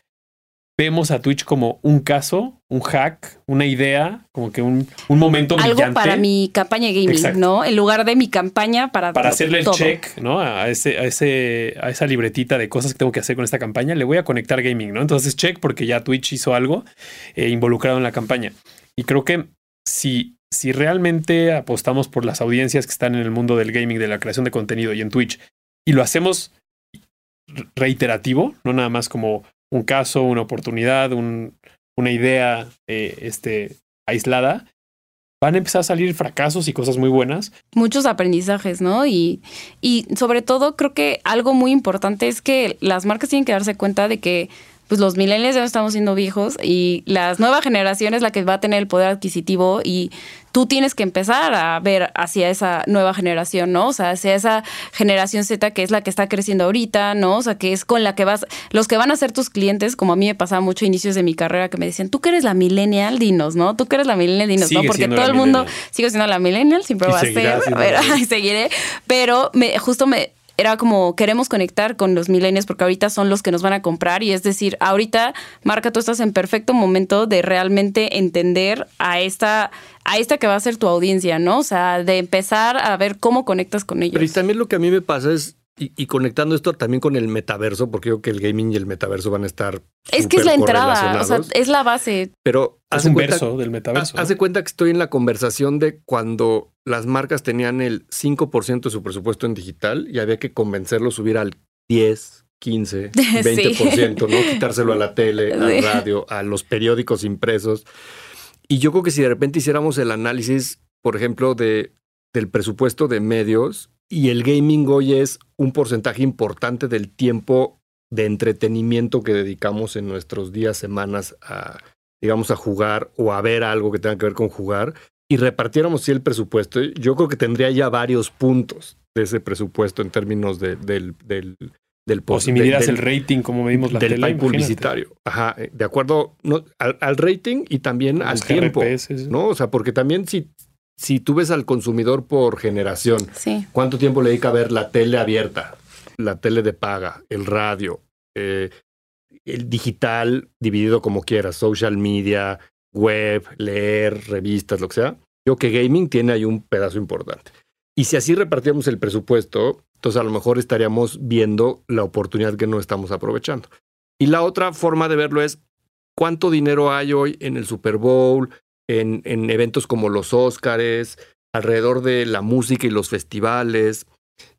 E: vemos a Twitch como un caso, un hack, una idea, como que un, un momento
B: Algo
E: brillante.
B: para mi campaña gaming,
E: Exacto.
B: ¿no? En lugar de mi campaña para
E: para hacerle
B: todo.
E: el check, ¿no? A ese, a ese, a esa libretita de cosas que tengo que hacer con esta campaña, le voy a conectar gaming, ¿no? Entonces check porque ya Twitch hizo algo eh, involucrado en la campaña. Y creo que si, si realmente apostamos por las audiencias que están en el mundo del gaming, de la creación de contenido y en Twitch, y lo hacemos reiterativo, no nada más como un caso, una oportunidad, un, una idea eh, este, aislada, van a empezar a salir fracasos y cosas muy buenas.
B: Muchos aprendizajes, ¿no? Y, y sobre todo creo que algo muy importante es que las marcas tienen que darse cuenta de que pues los millennials ya estamos siendo viejos y las nuevas generaciones la que va a tener el poder adquisitivo y tú tienes que empezar a ver hacia esa nueva generación, ¿no? O sea, hacia esa generación Z que es la que está creciendo ahorita, ¿no? O sea, que es con la que vas, los que van a ser tus clientes, como a mí me pasaba mucho a inicios de mi carrera que me decían, tú que eres la millennial, dinos, ¿no? Tú que eres la millennial, dinos,
E: Sigue
B: ¿no? Porque todo
E: la
B: el mundo
E: millennial.
B: sigue siendo la millennial, siempre va a ser,
D: la-
B: y seguiré, pero me, justo me era como queremos conectar con los millennials porque ahorita son los que nos van a comprar y es decir, ahorita Marca tú estás en perfecto momento de realmente entender a esta a esta que va a ser tu audiencia, ¿no? O sea, de empezar a ver cómo conectas con ellos.
D: Pero también lo que a mí me pasa es, y, y conectando esto también con el metaverso, porque creo que el gaming y el metaverso van a estar.
B: es que es la entrada, o sea, es la base.
D: pero
E: Es un
D: cuenta-
E: verso del metaverso.
D: De cuenta que estoy en la conversación de cuando las marcas tenían el 5% de su presupuesto en digital y había que convencerlos a subir al 10, 15, 20%, ¿no? Quitárselo a la tele, al
B: Sí.
D: radio, a los periódicos impresos. Y yo creo que si de repente hiciéramos el análisis, por ejemplo, de, del presupuesto de medios y el gaming hoy es un porcentaje importante del tiempo de entretenimiento que dedicamos en nuestros días, semanas a, digamos, a jugar o a ver algo que tenga que ver con jugar y repartiéramos sí el presupuesto, yo creo que tendría ya varios puntos de ese presupuesto en términos de- del, del, del
E: o si midieras
D: del-
E: el rating como medimos la
D: del
E: tele.
D: publicitario. Ajá, eh, de acuerdo no, al, al rating y también al
E: Los
D: tiempo.
E: GRPs,
D: ¿no? O sea, porque también si, si tú ves al consumidor por generación,
B: Sí.
D: ¿cuánto tiempo le dedica a ver la tele abierta, la tele de paga, el radio, eh, el digital dividido como quieras, social media, web, leer, revistas, lo que sea? Yo que gaming tiene ahí un pedazo importante. Y si así repartíamos el presupuesto, entonces a lo mejor estaríamos viendo la oportunidad que no estamos aprovechando. Y la otra forma de verlo es cuánto dinero hay hoy en el Super Bowl, en, en eventos como los Óscares, alrededor de la música y los festivales.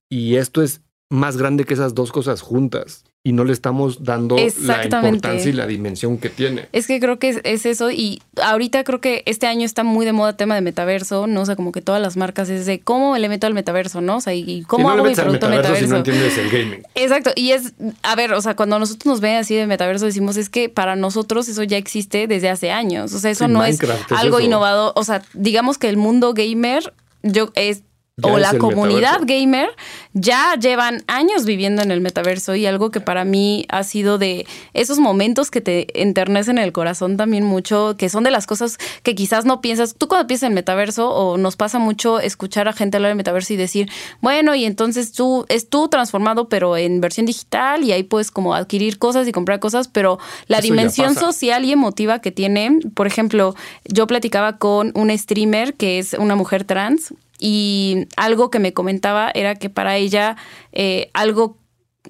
D: Y esto es más grande que esas dos cosas juntas. Y no le estamos dando la importancia y la dimensión que tiene.
B: Es que creo que es, es eso y ahorita creo que este año está muy de moda tema de metaverso, ¿no? O sea, como que todas las marcas es de cómo le meto al metaverso, ¿no? O sea, y cómo
D: no le
B: hago mi
D: metes al
B: producto
D: metaverso
B: metaverso.
D: si no entiendes el gaming.
B: Exacto, y es, a ver, o sea, cuando nosotros nos ven así de metaverso, decimos es que para nosotros eso ya existe desde hace años, o sea, eso
D: Sí,
B: no
D: Minecraft
B: es
D: es
B: algo
D: eso.
B: innovador, o sea, digamos que el mundo gamer, yo es
D: Ya
B: o la comunidad
D: metaverso.
B: gamer ya llevan años viviendo en el metaverso y algo que para mí ha sido de esos momentos que te enternecen el corazón también mucho, que son de las cosas que quizás no piensas. Tú cuando piensas en metaverso o nos pasa mucho escuchar a gente hablar de metaverso y decir, bueno, y entonces tú es tú transformado pero en versión digital y ahí puedes como adquirir cosas y comprar cosas, pero la dimensión social y emotiva que tiene, por ejemplo, yo platicaba con un streamer que es una mujer trans y algo que me comentaba era que para ella eh, algo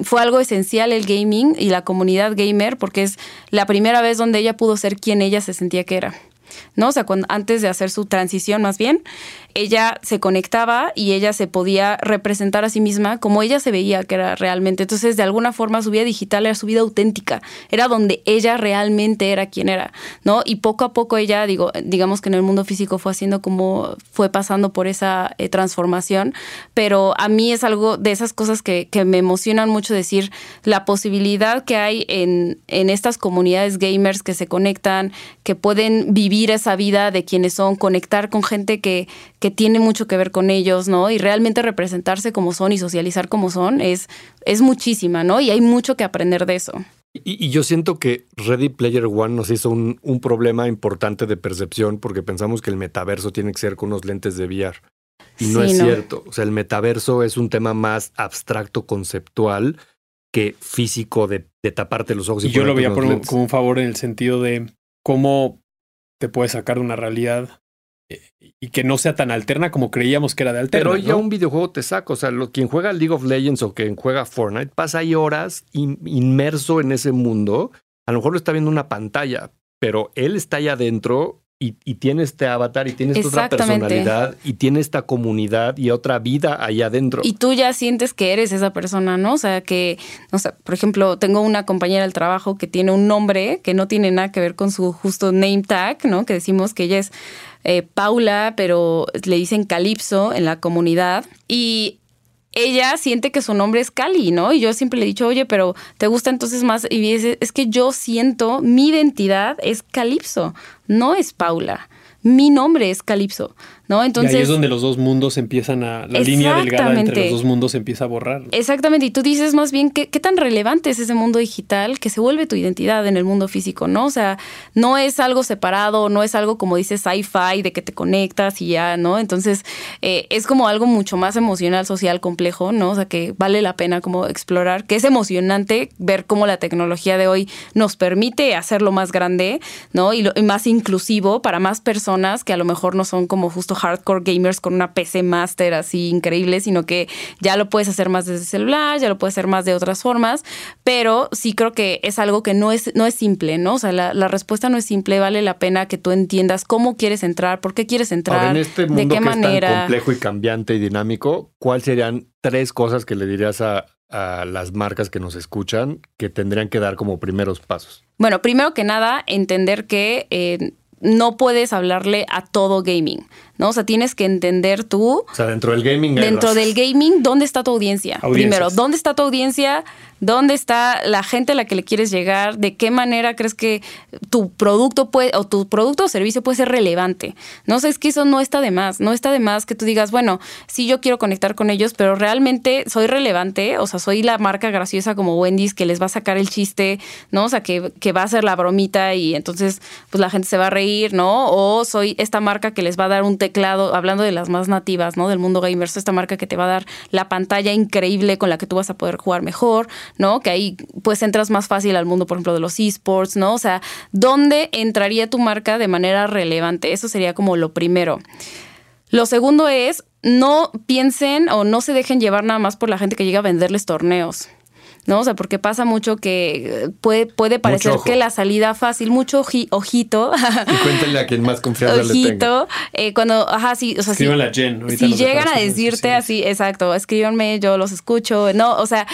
B: fue algo esencial el gaming y la comunidad gamer porque es la primera vez donde ella pudo ser quien ella se sentía que era. ¿no? O sea, antes de hacer su transición más bien, ella se conectaba y ella se podía representar a sí misma como ella se veía que era realmente. Entonces, de alguna forma, su vida digital era su vida auténtica, era donde ella realmente era quien era, ¿no? Y poco a poco ella, digo, digamos que en el mundo físico fue haciendo como fue pasando por esa eh, transformación, pero a mí es algo de esas cosas que, que, me emocionan mucho decir la posibilidad que hay en, en estas comunidades gamers que se conectan, que pueden vivir esa vida de quienes son, conectar con gente que, que tiene mucho que ver con ellos, ¿no? Y realmente representarse como son y socializar como son es, es muchísima, ¿no? Y hay mucho que aprender de eso.
D: Y, yo siento que Ready Player One nos hizo un, un, problema importante de percepción porque pensamos que el metaverso tiene que ser con unos lentes de VR. Y no es cierto. O sea, el metaverso es un tema más abstracto, conceptual, que físico de, de taparte los ojos.
E: Y, yo lo veía como un favor en el sentido de cómo te puedes sacar de una realidad y que no sea tan alterna como creíamos que era de alterna.
D: Pero ya un videojuego te saca, o sea, quien juega League of Legends o quien juega Fortnite pasa ahí horas inmerso en ese mundo. A lo mejor lo está viendo una pantalla, pero él está allá adentro y, tiene este avatar y tiene esta otra personalidad y tiene esta comunidad y otra vida allá adentro.
B: Y tú ya sientes que eres esa persona, ¿no? O sea, que, o sea, por ejemplo, tengo una compañera del trabajo que tiene un nombre que no tiene nada que ver con su justo name tag, ¿no? Que decimos que ella es eh, Paula, pero le dicen Calipso en la comunidad. Y ella siente que su nombre es Cali, ¿no? Y yo siempre le he dicho, oye, pero ¿te gusta entonces más? Y dice, es que yo siento, mi identidad es Calipso, no es Paula mi nombre es Calipso, ¿no?
E: Entonces... Y ahí es donde los dos mundos empiezan a... La línea delgada entre los dos mundos empieza a borrar.
B: Exactamente, y tú dices más bien ¿qué, qué tan relevante es ese mundo digital que se vuelve tu identidad en el mundo físico, ¿no? O sea, no es algo separado, no es algo como dices sci-fi de que te conectas y ya, ¿no? Entonces, eh, es como algo mucho más emocional, social, complejo, ¿no? O sea, que vale la pena como explorar, que es emocionante ver cómo la tecnología de hoy nos permite hacerlo más grande, ¿no? Y, y más inclusivo para más personas que a lo mejor no son como justo hardcore gamers con una PC master así increíble, sino que ya lo puedes hacer más desde celular, ya lo puedes hacer más de otras formas, pero sí creo que es algo que no es, no es simple, ¿no? O sea, la, respuesta no es simple, vale la pena que tú entiendas cómo quieres entrar, por qué quieres entrar,
D: en este mundo de qué manera. Es tan complejo y cambiante y dinámico, ¿cuáles serían tres cosas que le dirías a, a las marcas que nos escuchan que tendrían que dar como primeros pasos?
B: Bueno, primero que nada, entender que eh, no puedes hablarle a todo gaming, ¿no? O sea, tienes que entender tú.
D: O sea, dentro del gaming.
B: Dentro del gaming, ¿dónde está tu audiencia? Primero, ¿dónde está tu audiencia? ¿Dónde está la gente a la que le quieres llegar? ¿De qué manera crees que tu producto puede, o tu producto o servicio puede ser relevante? No sé, es que eso no está de más. No está de más que tú digas, bueno, sí, yo quiero conectar con ellos, pero realmente soy relevante. O sea, soy la marca graciosa como Wendy's que les va a sacar el chiste, ¿no? O sea, que, que va a hacer la bromita y entonces, pues la gente se va a reír, ¿no? O soy esta marca que les va a dar un teclado, hablando de las más nativas, ¿no? Del mundo gamer, esta marca que te va a dar la pantalla increíble con la que tú vas a poder jugar mejor. ¿no? Que ahí pues entras más fácil al mundo, por ejemplo, de los esports, ¿no? O sea, ¿dónde entraría tu marca de manera relevante? Eso sería como lo primero. Lo segundo es, no piensen o no se dejen llevar nada más por la gente que llega a venderles torneos. ¿No? O sea, porque pasa mucho que eh, puede, puede parecer que la salida fácil, mucho ojito.
D: Y cuéntenle a quien más confianza ojito,
B: eh, cuando, ajá, sí, o sea, si,
E: a Jen.
B: Si llegan a decirte así, exacto, escríbanme, yo los escucho, no, o sea,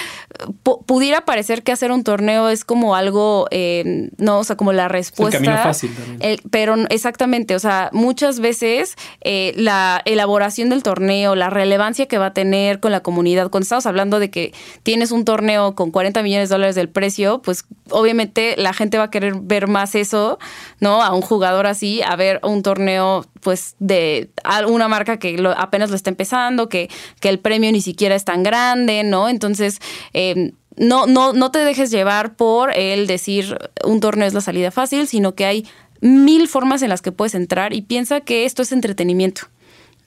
B: pudiera parecer que hacer un torneo es como algo, eh, no, o sea, como la respuesta.
E: El camino fácil también.
B: pero exactamente, o sea, muchas veces la elaboración del torneo, la relevancia que va a tener con la comunidad, cuando estamos hablando de que tienes un torneo con 40 millones de dólares del precio, pues obviamente la gente va a querer ver más eso, ¿no? A un jugador así, a ver un torneo pues de una marca que apenas lo está empezando, que, que el premio ni siquiera es tan grande, ¿no? Entonces... Eh, no, no, no te dejes llevar por el decir un torneo es la salida fácil, sino que hay mil formas en las que puedes entrar y piensa que esto es entretenimiento.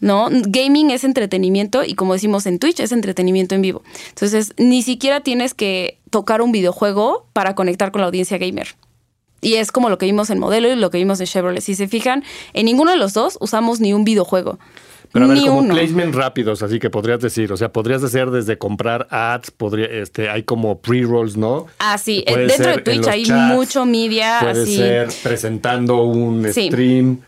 B: ¿No? Gaming es entretenimiento y como decimos en Twitch es entretenimiento en vivo. Entonces, ni siquiera tienes que tocar un videojuego para conectar con la audiencia gamer. Y es como lo que vimos en Modelo y lo que vimos en Chevrolet. Si se fijan, en ninguno de los dos usamos ni un videojuego.
D: Pero a ver, como placement rápidos, así que podrías decir, o sea, podrías hacer desde comprar ads, podría, este, hay como pre-rolls, ¿no?
B: Ah, sí, dentro de Twitch hay mucho media.
D: Puede ser presentando un stream.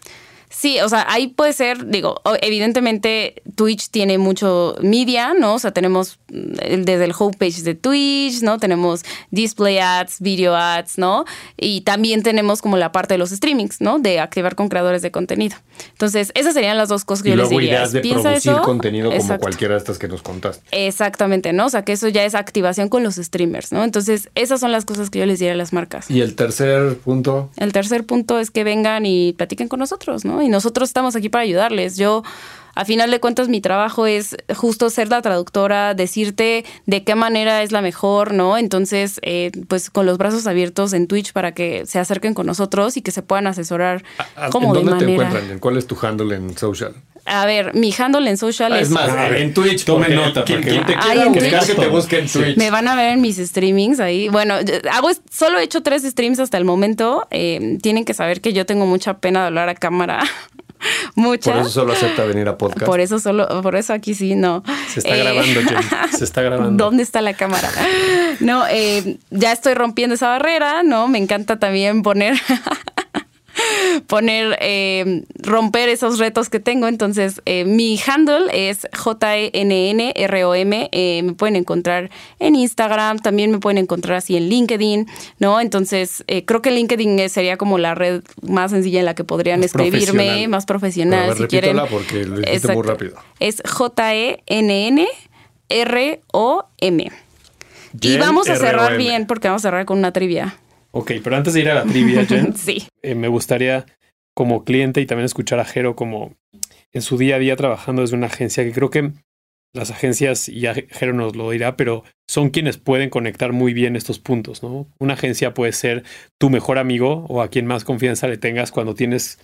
B: Sí, o sea, ahí puede ser, digo, evidentemente Twitch tiene mucho media, ¿no? O sea, tenemos mm, desde el homepage de Twitch, ¿no? Tenemos display ads, video ads, ¿no? Y también tenemos como la parte de los streamings, ¿no? De activar con creadores de contenido. Entonces, esas serían las dos cosas que yo les diría.
D: Ideas de producir contenido como cualquiera de estas que nos contaste.
B: Exactamente, ¿no? O sea, que eso ya es activación con los streamers, ¿no? Entonces, esas son las cosas que yo les diría a las marcas.
D: ¿Y el tercer punto?
B: El tercer punto es que vengan y platiquen con nosotros, ¿no? Y nosotros estamos aquí para ayudarles. Yo, a final de cuentas, mi trabajo es justo ser la traductora, decirte de qué manera es la mejor, ¿no? Entonces, eh, pues con los brazos abiertos en Twitch para que se acerquen con nosotros y que se puedan asesorar
D: ¿En
B: dónde
D: te encuentran? ¿Cuál es tu handle en social?
B: A ver, mi handle en social
D: es.
B: Es
D: más, en Twitch, tome nota. Quien, te quiera buscar, que te busque en Twitch.
B: Me van a ver en mis streamings ahí. Bueno, hago, solo he hecho tres streams hasta el momento. Eh, tienen que saber que yo tengo mucha pena de hablar a cámara. Mucha.
D: Por eso solo acepta venir a podcast.
B: Por eso solo, por eso aquí sí, no.
E: Se está grabando, Jen. Se está grabando.
B: ¿Dónde está la cámara? No, eh, ya estoy rompiendo esa barrera, ¿no? Me encanta también poner poner, eh, romper esos retos que tengo. Entonces, eh, mi handle es J-E-N-N-R-O-M. Eh, me pueden encontrar en Instagram, también me pueden encontrar así en LinkedIn, ¿no? Entonces, creo que LinkedIn sería como la red más sencilla en la que podrían escribirme, más profesional. si quieren.
D: porque lo muy rápido.
B: Es J-E-N-N-R-O-M. Y vamos a cerrar bien porque vamos a cerrar con una trivia.
E: Ok, pero antes de ir a la trivia, Jen,
B: sí.
E: Eh, me gustaría como cliente y también escuchar a Jero como en su día a día trabajando desde una agencia que creo que las agencias, y Jero nos lo dirá, pero son quienes pueden conectar muy bien estos puntos, ¿no? Una agencia puede ser tu mejor amigo o a quien más confianza le tengas cuando tienes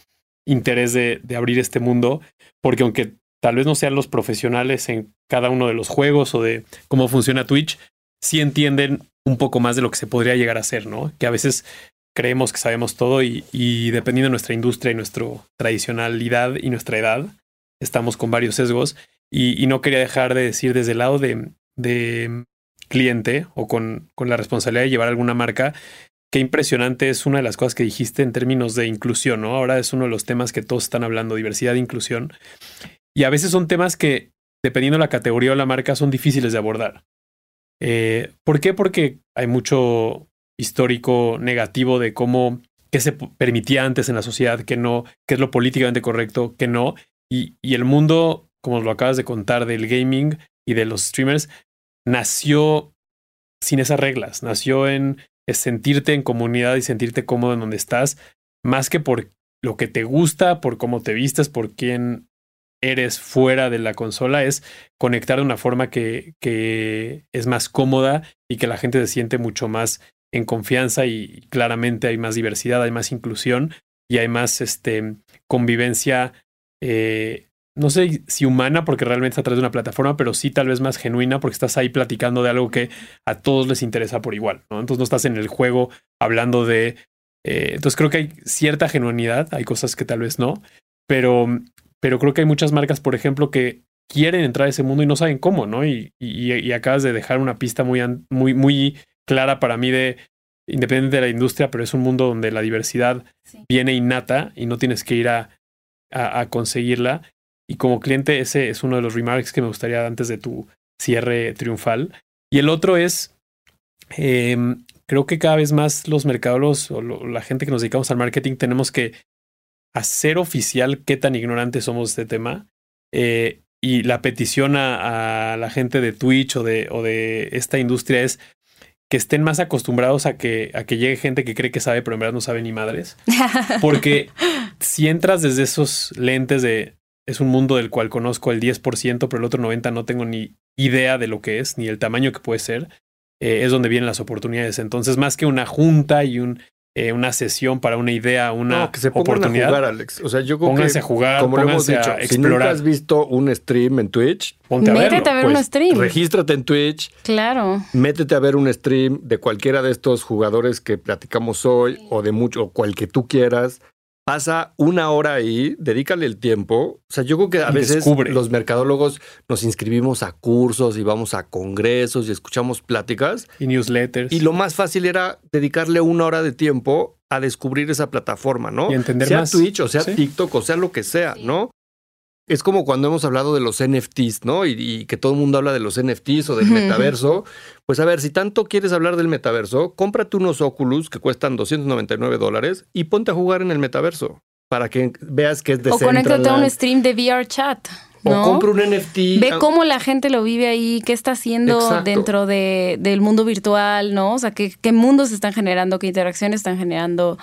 E: interés de, de abrir este mundo, porque aunque tal vez no sean los profesionales en cada uno de los juegos o de cómo funciona Twitch, sí entienden un poco más de lo que se podría llegar a ser, ¿no? Que a veces creemos que sabemos todo y, dependiendo de nuestra industria y nuestra tradicionalidad y nuestra edad, estamos con varios sesgos. Y, no quería dejar de decir desde el lado de, cliente o con, con, la responsabilidad de llevar alguna marca, qué impresionante es una de las cosas que dijiste en términos de inclusión, ¿no? Ahora es uno de los temas que todos están hablando, diversidad e inclusión. Y a veces son temas que, dependiendo de la categoría o la marca, son difíciles de abordar. Eh, ¿Por qué? Porque hay mucho histórico negativo de cómo qué se permitía antes en la sociedad, que no, qué es lo políticamente correcto, que no. Y, y el mundo, como lo acabas de contar, del gaming y de los streamers, nació sin esas reglas, nació en sentirte en comunidad y sentirte cómodo en donde estás, más que por lo que te gusta, por cómo te vistes, por quién eres fuera de la consola es conectar de una forma que, que es más cómoda y que la gente se siente mucho más en confianza y claramente hay más diversidad, hay más inclusión y hay más este, convivencia, eh, no sé si humana porque realmente está a través de una plataforma, pero sí tal vez más genuina porque estás ahí platicando de algo que a todos les interesa por igual, ¿no? Entonces no estás en el juego hablando de... Eh, entonces creo que hay cierta genuinidad, hay cosas que tal vez no, pero pero creo que hay muchas marcas, por ejemplo, que quieren entrar a ese mundo y no saben cómo, ¿no? Y, y, acabas de dejar una pista muy, muy, muy clara para mí de, independiente de la industria, pero es un mundo donde la diversidad viene innata y no tienes que ir a, a, conseguirla. Y como cliente, ese es uno de los remarks que me gustaría antes de tu cierre triunfal. Y el otro es, em, creo que cada vez más los mercados o la gente que nos dedicamos al marketing tenemos que hacer oficial qué tan ignorantes somos de este tema. Eh, y la petición a, la gente de Twitch o de, o de esta industria es que estén más acostumbrados a que, a que llegue gente que cree que sabe, pero en verdad no sabe ni madres. Porque si entras desde esos lentes de es un mundo del cual conozco el 10%, pero el otro 90% no tengo ni idea de lo que es, ni el tamaño que puede ser, eh, es donde vienen las oportunidades. Entonces, más que una junta y un, eh, una sesión para una idea, una
D: No, que se
E: oportunidad.
D: a jugar, Alex. O sea, yo creo
E: Pónganse
D: que,
E: a jugar,
D: como lo hemos
E: pónganse
D: dicho,
E: a
D: si nunca
E: explorar.
D: has visto un stream en Twitch,
E: Ponte a
B: Métete
E: verlo.
B: a ver
D: pues,
B: un stream.
D: regístrate en Twitch,
B: Claro.
D: métete a ver un stream de cualquiera de estos jugadores que platicamos hoy o de mucho, o cual que tú quieras. Pasa una hora ahí, dedícale el tiempo. O sea, yo creo que a
E: Y
D: veces
E: descubre.
D: los mercadólogos nos inscribimos a cursos y vamos a congresos y escuchamos pláticas.
E: Y newsletters.
D: Y lo más fácil era dedicarle una hora de tiempo a descubrir esa plataforma, ¿no?
E: Y entender
D: sea
E: más.
D: Twitch o sea
E: Sí.
D: TikTok o sea lo que sea, ¿no? Es como cuando hemos hablado de los NFTs, ¿no? Y, y que todo el mundo habla de los NFTs o del metaverso. Pues a ver, si tanto quieres hablar del metaverso, cómprate unos Oculus que cuestan 299 dólares y ponte a jugar en el metaverso para que veas que es de
B: O conéctate a un stream de VR chat.
D: O
B: ¿no?
D: compra un NFT.
B: Ve cómo la gente lo vive ahí, qué está haciendo
D: Exacto.
B: dentro de, del mundo virtual, ¿no? O sea, qué, qué mundos están generando, qué interacciones están generando.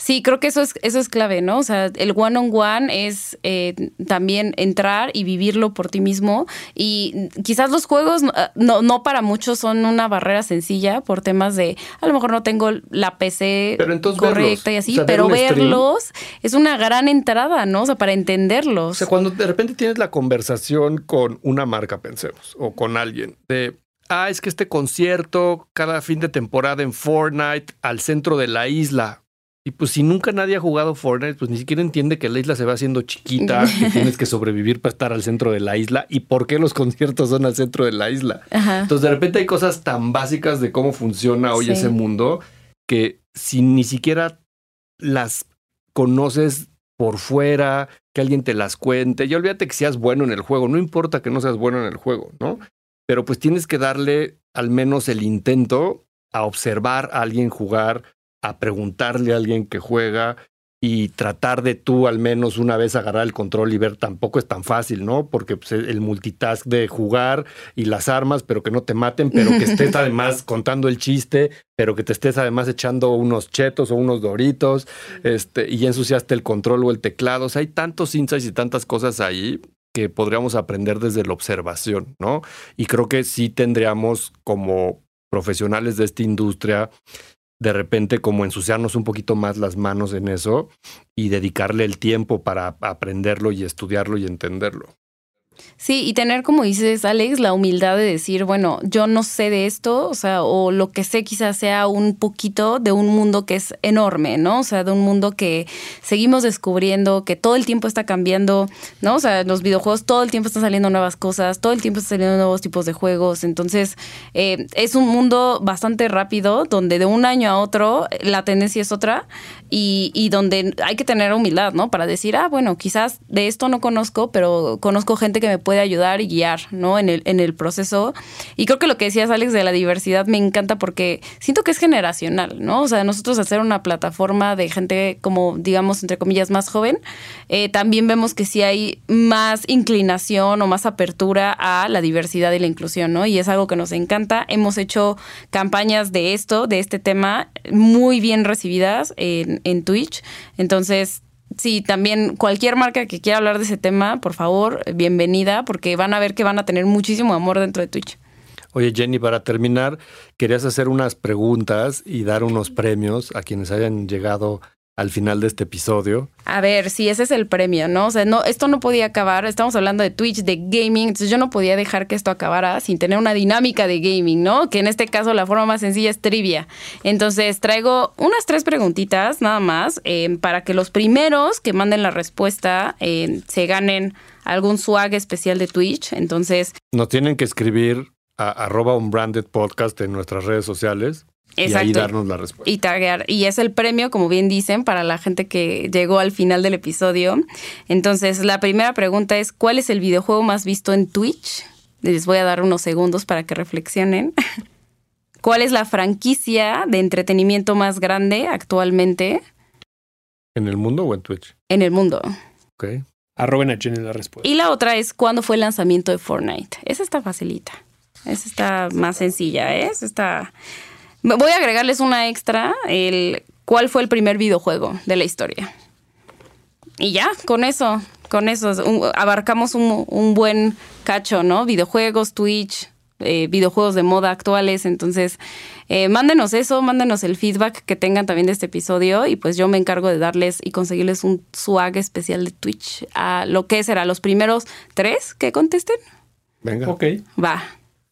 B: Sí, creo que eso es, eso es clave, ¿no? O sea, el one-on-one es eh, también entrar y vivirlo por ti mismo. Y quizás los juegos, no, no para muchos son una barrera sencilla por temas de, a lo mejor no tengo la PC correcta
D: verlos.
B: y así,
D: O sea, ver
B: pero
D: stream.
B: verlos es una gran entrada, ¿no? O sea, para entenderlos.
D: O sea, cuando de repente tienes la conversación con una marca, pensemos, o con alguien, de, ah, es que este concierto cada fin de temporada en Fortnite al centro de la isla. Y pues si nunca nadie ha jugado Fortnite, pues ni siquiera entiende que la isla se va haciendo chiquita, que tienes que sobrevivir para estar al centro de la isla y por qué los conciertos son al centro de la isla.
B: Ajá.
D: Entonces de repente hay cosas tan básicas de cómo funciona hoy
B: Sí.
D: ese mundo que si ni siquiera las conoces por fuera, que alguien te las cuente, y olvídate que seas bueno en el juego, no importa que no seas bueno en el juego, ¿no? Pero pues tienes que darle al menos el intento a observar a alguien jugar, a preguntarle a alguien que juega y tratar de tú al menos una vez agarrar el control y ver tampoco es tan fácil, ¿no? Porque pues, el multitask de jugar y las armas, pero que no te maten, pero que estés además contando el chiste, pero que te estés además echando unos chetos o unos doritos, este, y ya ensuciaste el control o el teclado. O sea, hay tantos insights y tantas cosas ahí que podríamos aprender desde la observación, ¿no? Y creo que sí tendríamos como profesionales de esta industria de repente como ensuciarnos un poquito más las manos en eso y dedicarle el tiempo para aprenderlo y estudiarlo y entenderlo.
B: Sí, y tener, como dices, Alex, la humildad de decir, bueno, yo no sé de esto, o sea, o lo que sé quizás sea un poquito de un mundo que es enorme, ¿no? O sea, de un mundo que seguimos descubriendo, que todo el tiempo está cambiando, ¿no? O sea, los videojuegos todo el tiempo están saliendo nuevas cosas, todo el tiempo están saliendo nuevos tipos de juegos, entonces eh, es un mundo bastante rápido, donde de un año a otro eh, la tendencia es otra y, y donde hay que tener humildad, ¿no? Para decir, ah, bueno, quizás de esto no conozco, pero conozco gente que me puede ayudar y guiar, ¿no? En el, en el proceso. Y creo que lo que decías, Alex, de la diversidad me encanta porque siento que es generacional, ¿no? O sea, nosotros hacer una plataforma de gente como, digamos, entre comillas, más joven, eh, también vemos que sí hay más inclinación o más apertura a la diversidad y la inclusión, ¿no? Y es algo que nos encanta. Hemos hecho campañas de esto, de este tema, muy bien recibidas en, en Twitch. Entonces, Sí, también cualquier marca que quiera hablar de ese tema, por favor, bienvenida, porque van a ver que van a tener muchísimo amor dentro de Twitch.
D: Oye, Jenny, para terminar, querías hacer unas preguntas y dar unos premios a quienes hayan llegado al final de este episodio.
B: A ver, sí, ese es el premio, ¿no? O sea, no, esto no podía acabar. Estamos hablando de Twitch, de gaming, entonces yo no podía dejar que esto acabara sin tener una dinámica de gaming, ¿no? Que en este caso la forma más sencilla es trivia. Entonces traigo unas tres preguntitas nada más eh, para que los primeros que manden la respuesta eh, se ganen algún swag especial de Twitch. Entonces,
D: Nos tienen que escribir a arroba unbranded podcast en nuestras redes sociales y ahí darnos la respuesta.
B: y taguear. Y es el premio, como bien dicen, para la gente que llegó al final del episodio. Entonces, la primera pregunta es, ¿cuál es el videojuego más visto en Twitch? Les voy a dar unos segundos para que reflexionen. ¿Cuál es la franquicia de entretenimiento más grande actualmente
D: ¿En el mundo o en Twitch?
B: en el mundo?
D: Ok.
E: Arroben a Jenny la respuesta.
B: Y la otra es, ¿cuándo fue el lanzamiento de Fortnite? Esa está facilita. Esa está más sencilla, ¿eh? Esa está... Voy a agregarles una extra, el cuál fue el primer videojuego de la historia. Y ya, con eso, con eso, abarcamos un, un buen cacho, ¿no? Videojuegos, Twitch, eh, videojuegos de moda actuales. Entonces, eh, mándenos eso, mándenos el feedback que tengan también de este episodio y pues yo me encargo de darles y conseguirles un swag especial de Twitch a lo que será los primeros tres que contesten.
E: Venga. Ok.
B: Va.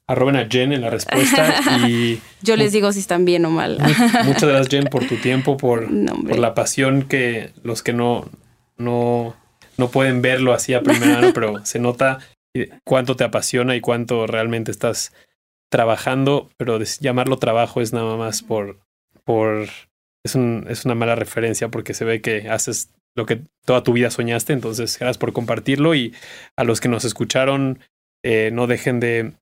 E: Arroben a Jen en la respuesta y...
B: Yo les digo si están bien o mal.
E: Muchas gracias Jen por tu tiempo, por, por la pasión que los que no, no, no pueden verlo así a primera mano, pero se nota cuánto te apasiona y cuánto realmente estás trabajando, pero llamarlo trabajo es nada más por, por, es, un, es una mala referencia porque se ve que haces lo que toda tu vida soñaste, entonces gracias por compartirlo y a los que nos escucharon, eh, no dejen de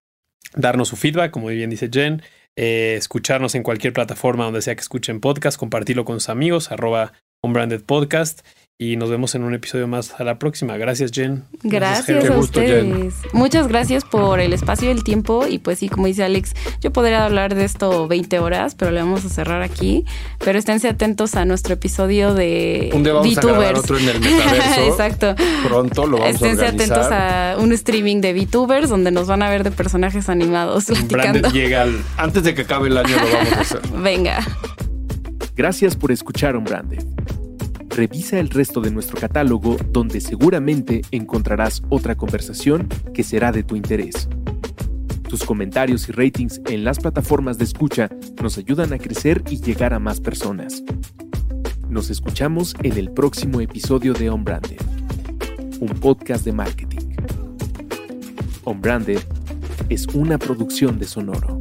E: darnos su feedback, como bien dice Jen, eh, escucharnos en cualquier plataforma donde sea que escuchen podcast, compartirlo con sus amigos, arroba Unbranded Podcast y nos vemos en un episodio más a la próxima. Gracias, Jen.
B: Gracias, a ustedes. Muchas gracias por el espacio y el tiempo. Y pues sí, como dice Alex, yo podría hablar de esto 20 horas, pero le vamos a cerrar aquí. Pero esténse atentos a nuestro episodio de
D: un día vamos A otro en el metaverso.
B: Exacto.
D: Pronto lo vamos
B: Esténse atentos a un streaming de VTubers donde nos van a ver de personajes animados platicando.
E: llega
D: Antes de que acabe el año lo vamos a hacer.
B: Venga.
C: Gracias por escuchar un Branded. Revisa el resto de nuestro catálogo donde seguramente encontrarás otra conversación que será de tu interés. Tus comentarios y ratings en las plataformas de escucha nos ayudan a crecer y llegar a más personas. Nos escuchamos en el próximo episodio de On Branded, un podcast de marketing. On Branded es una producción de Sonoro.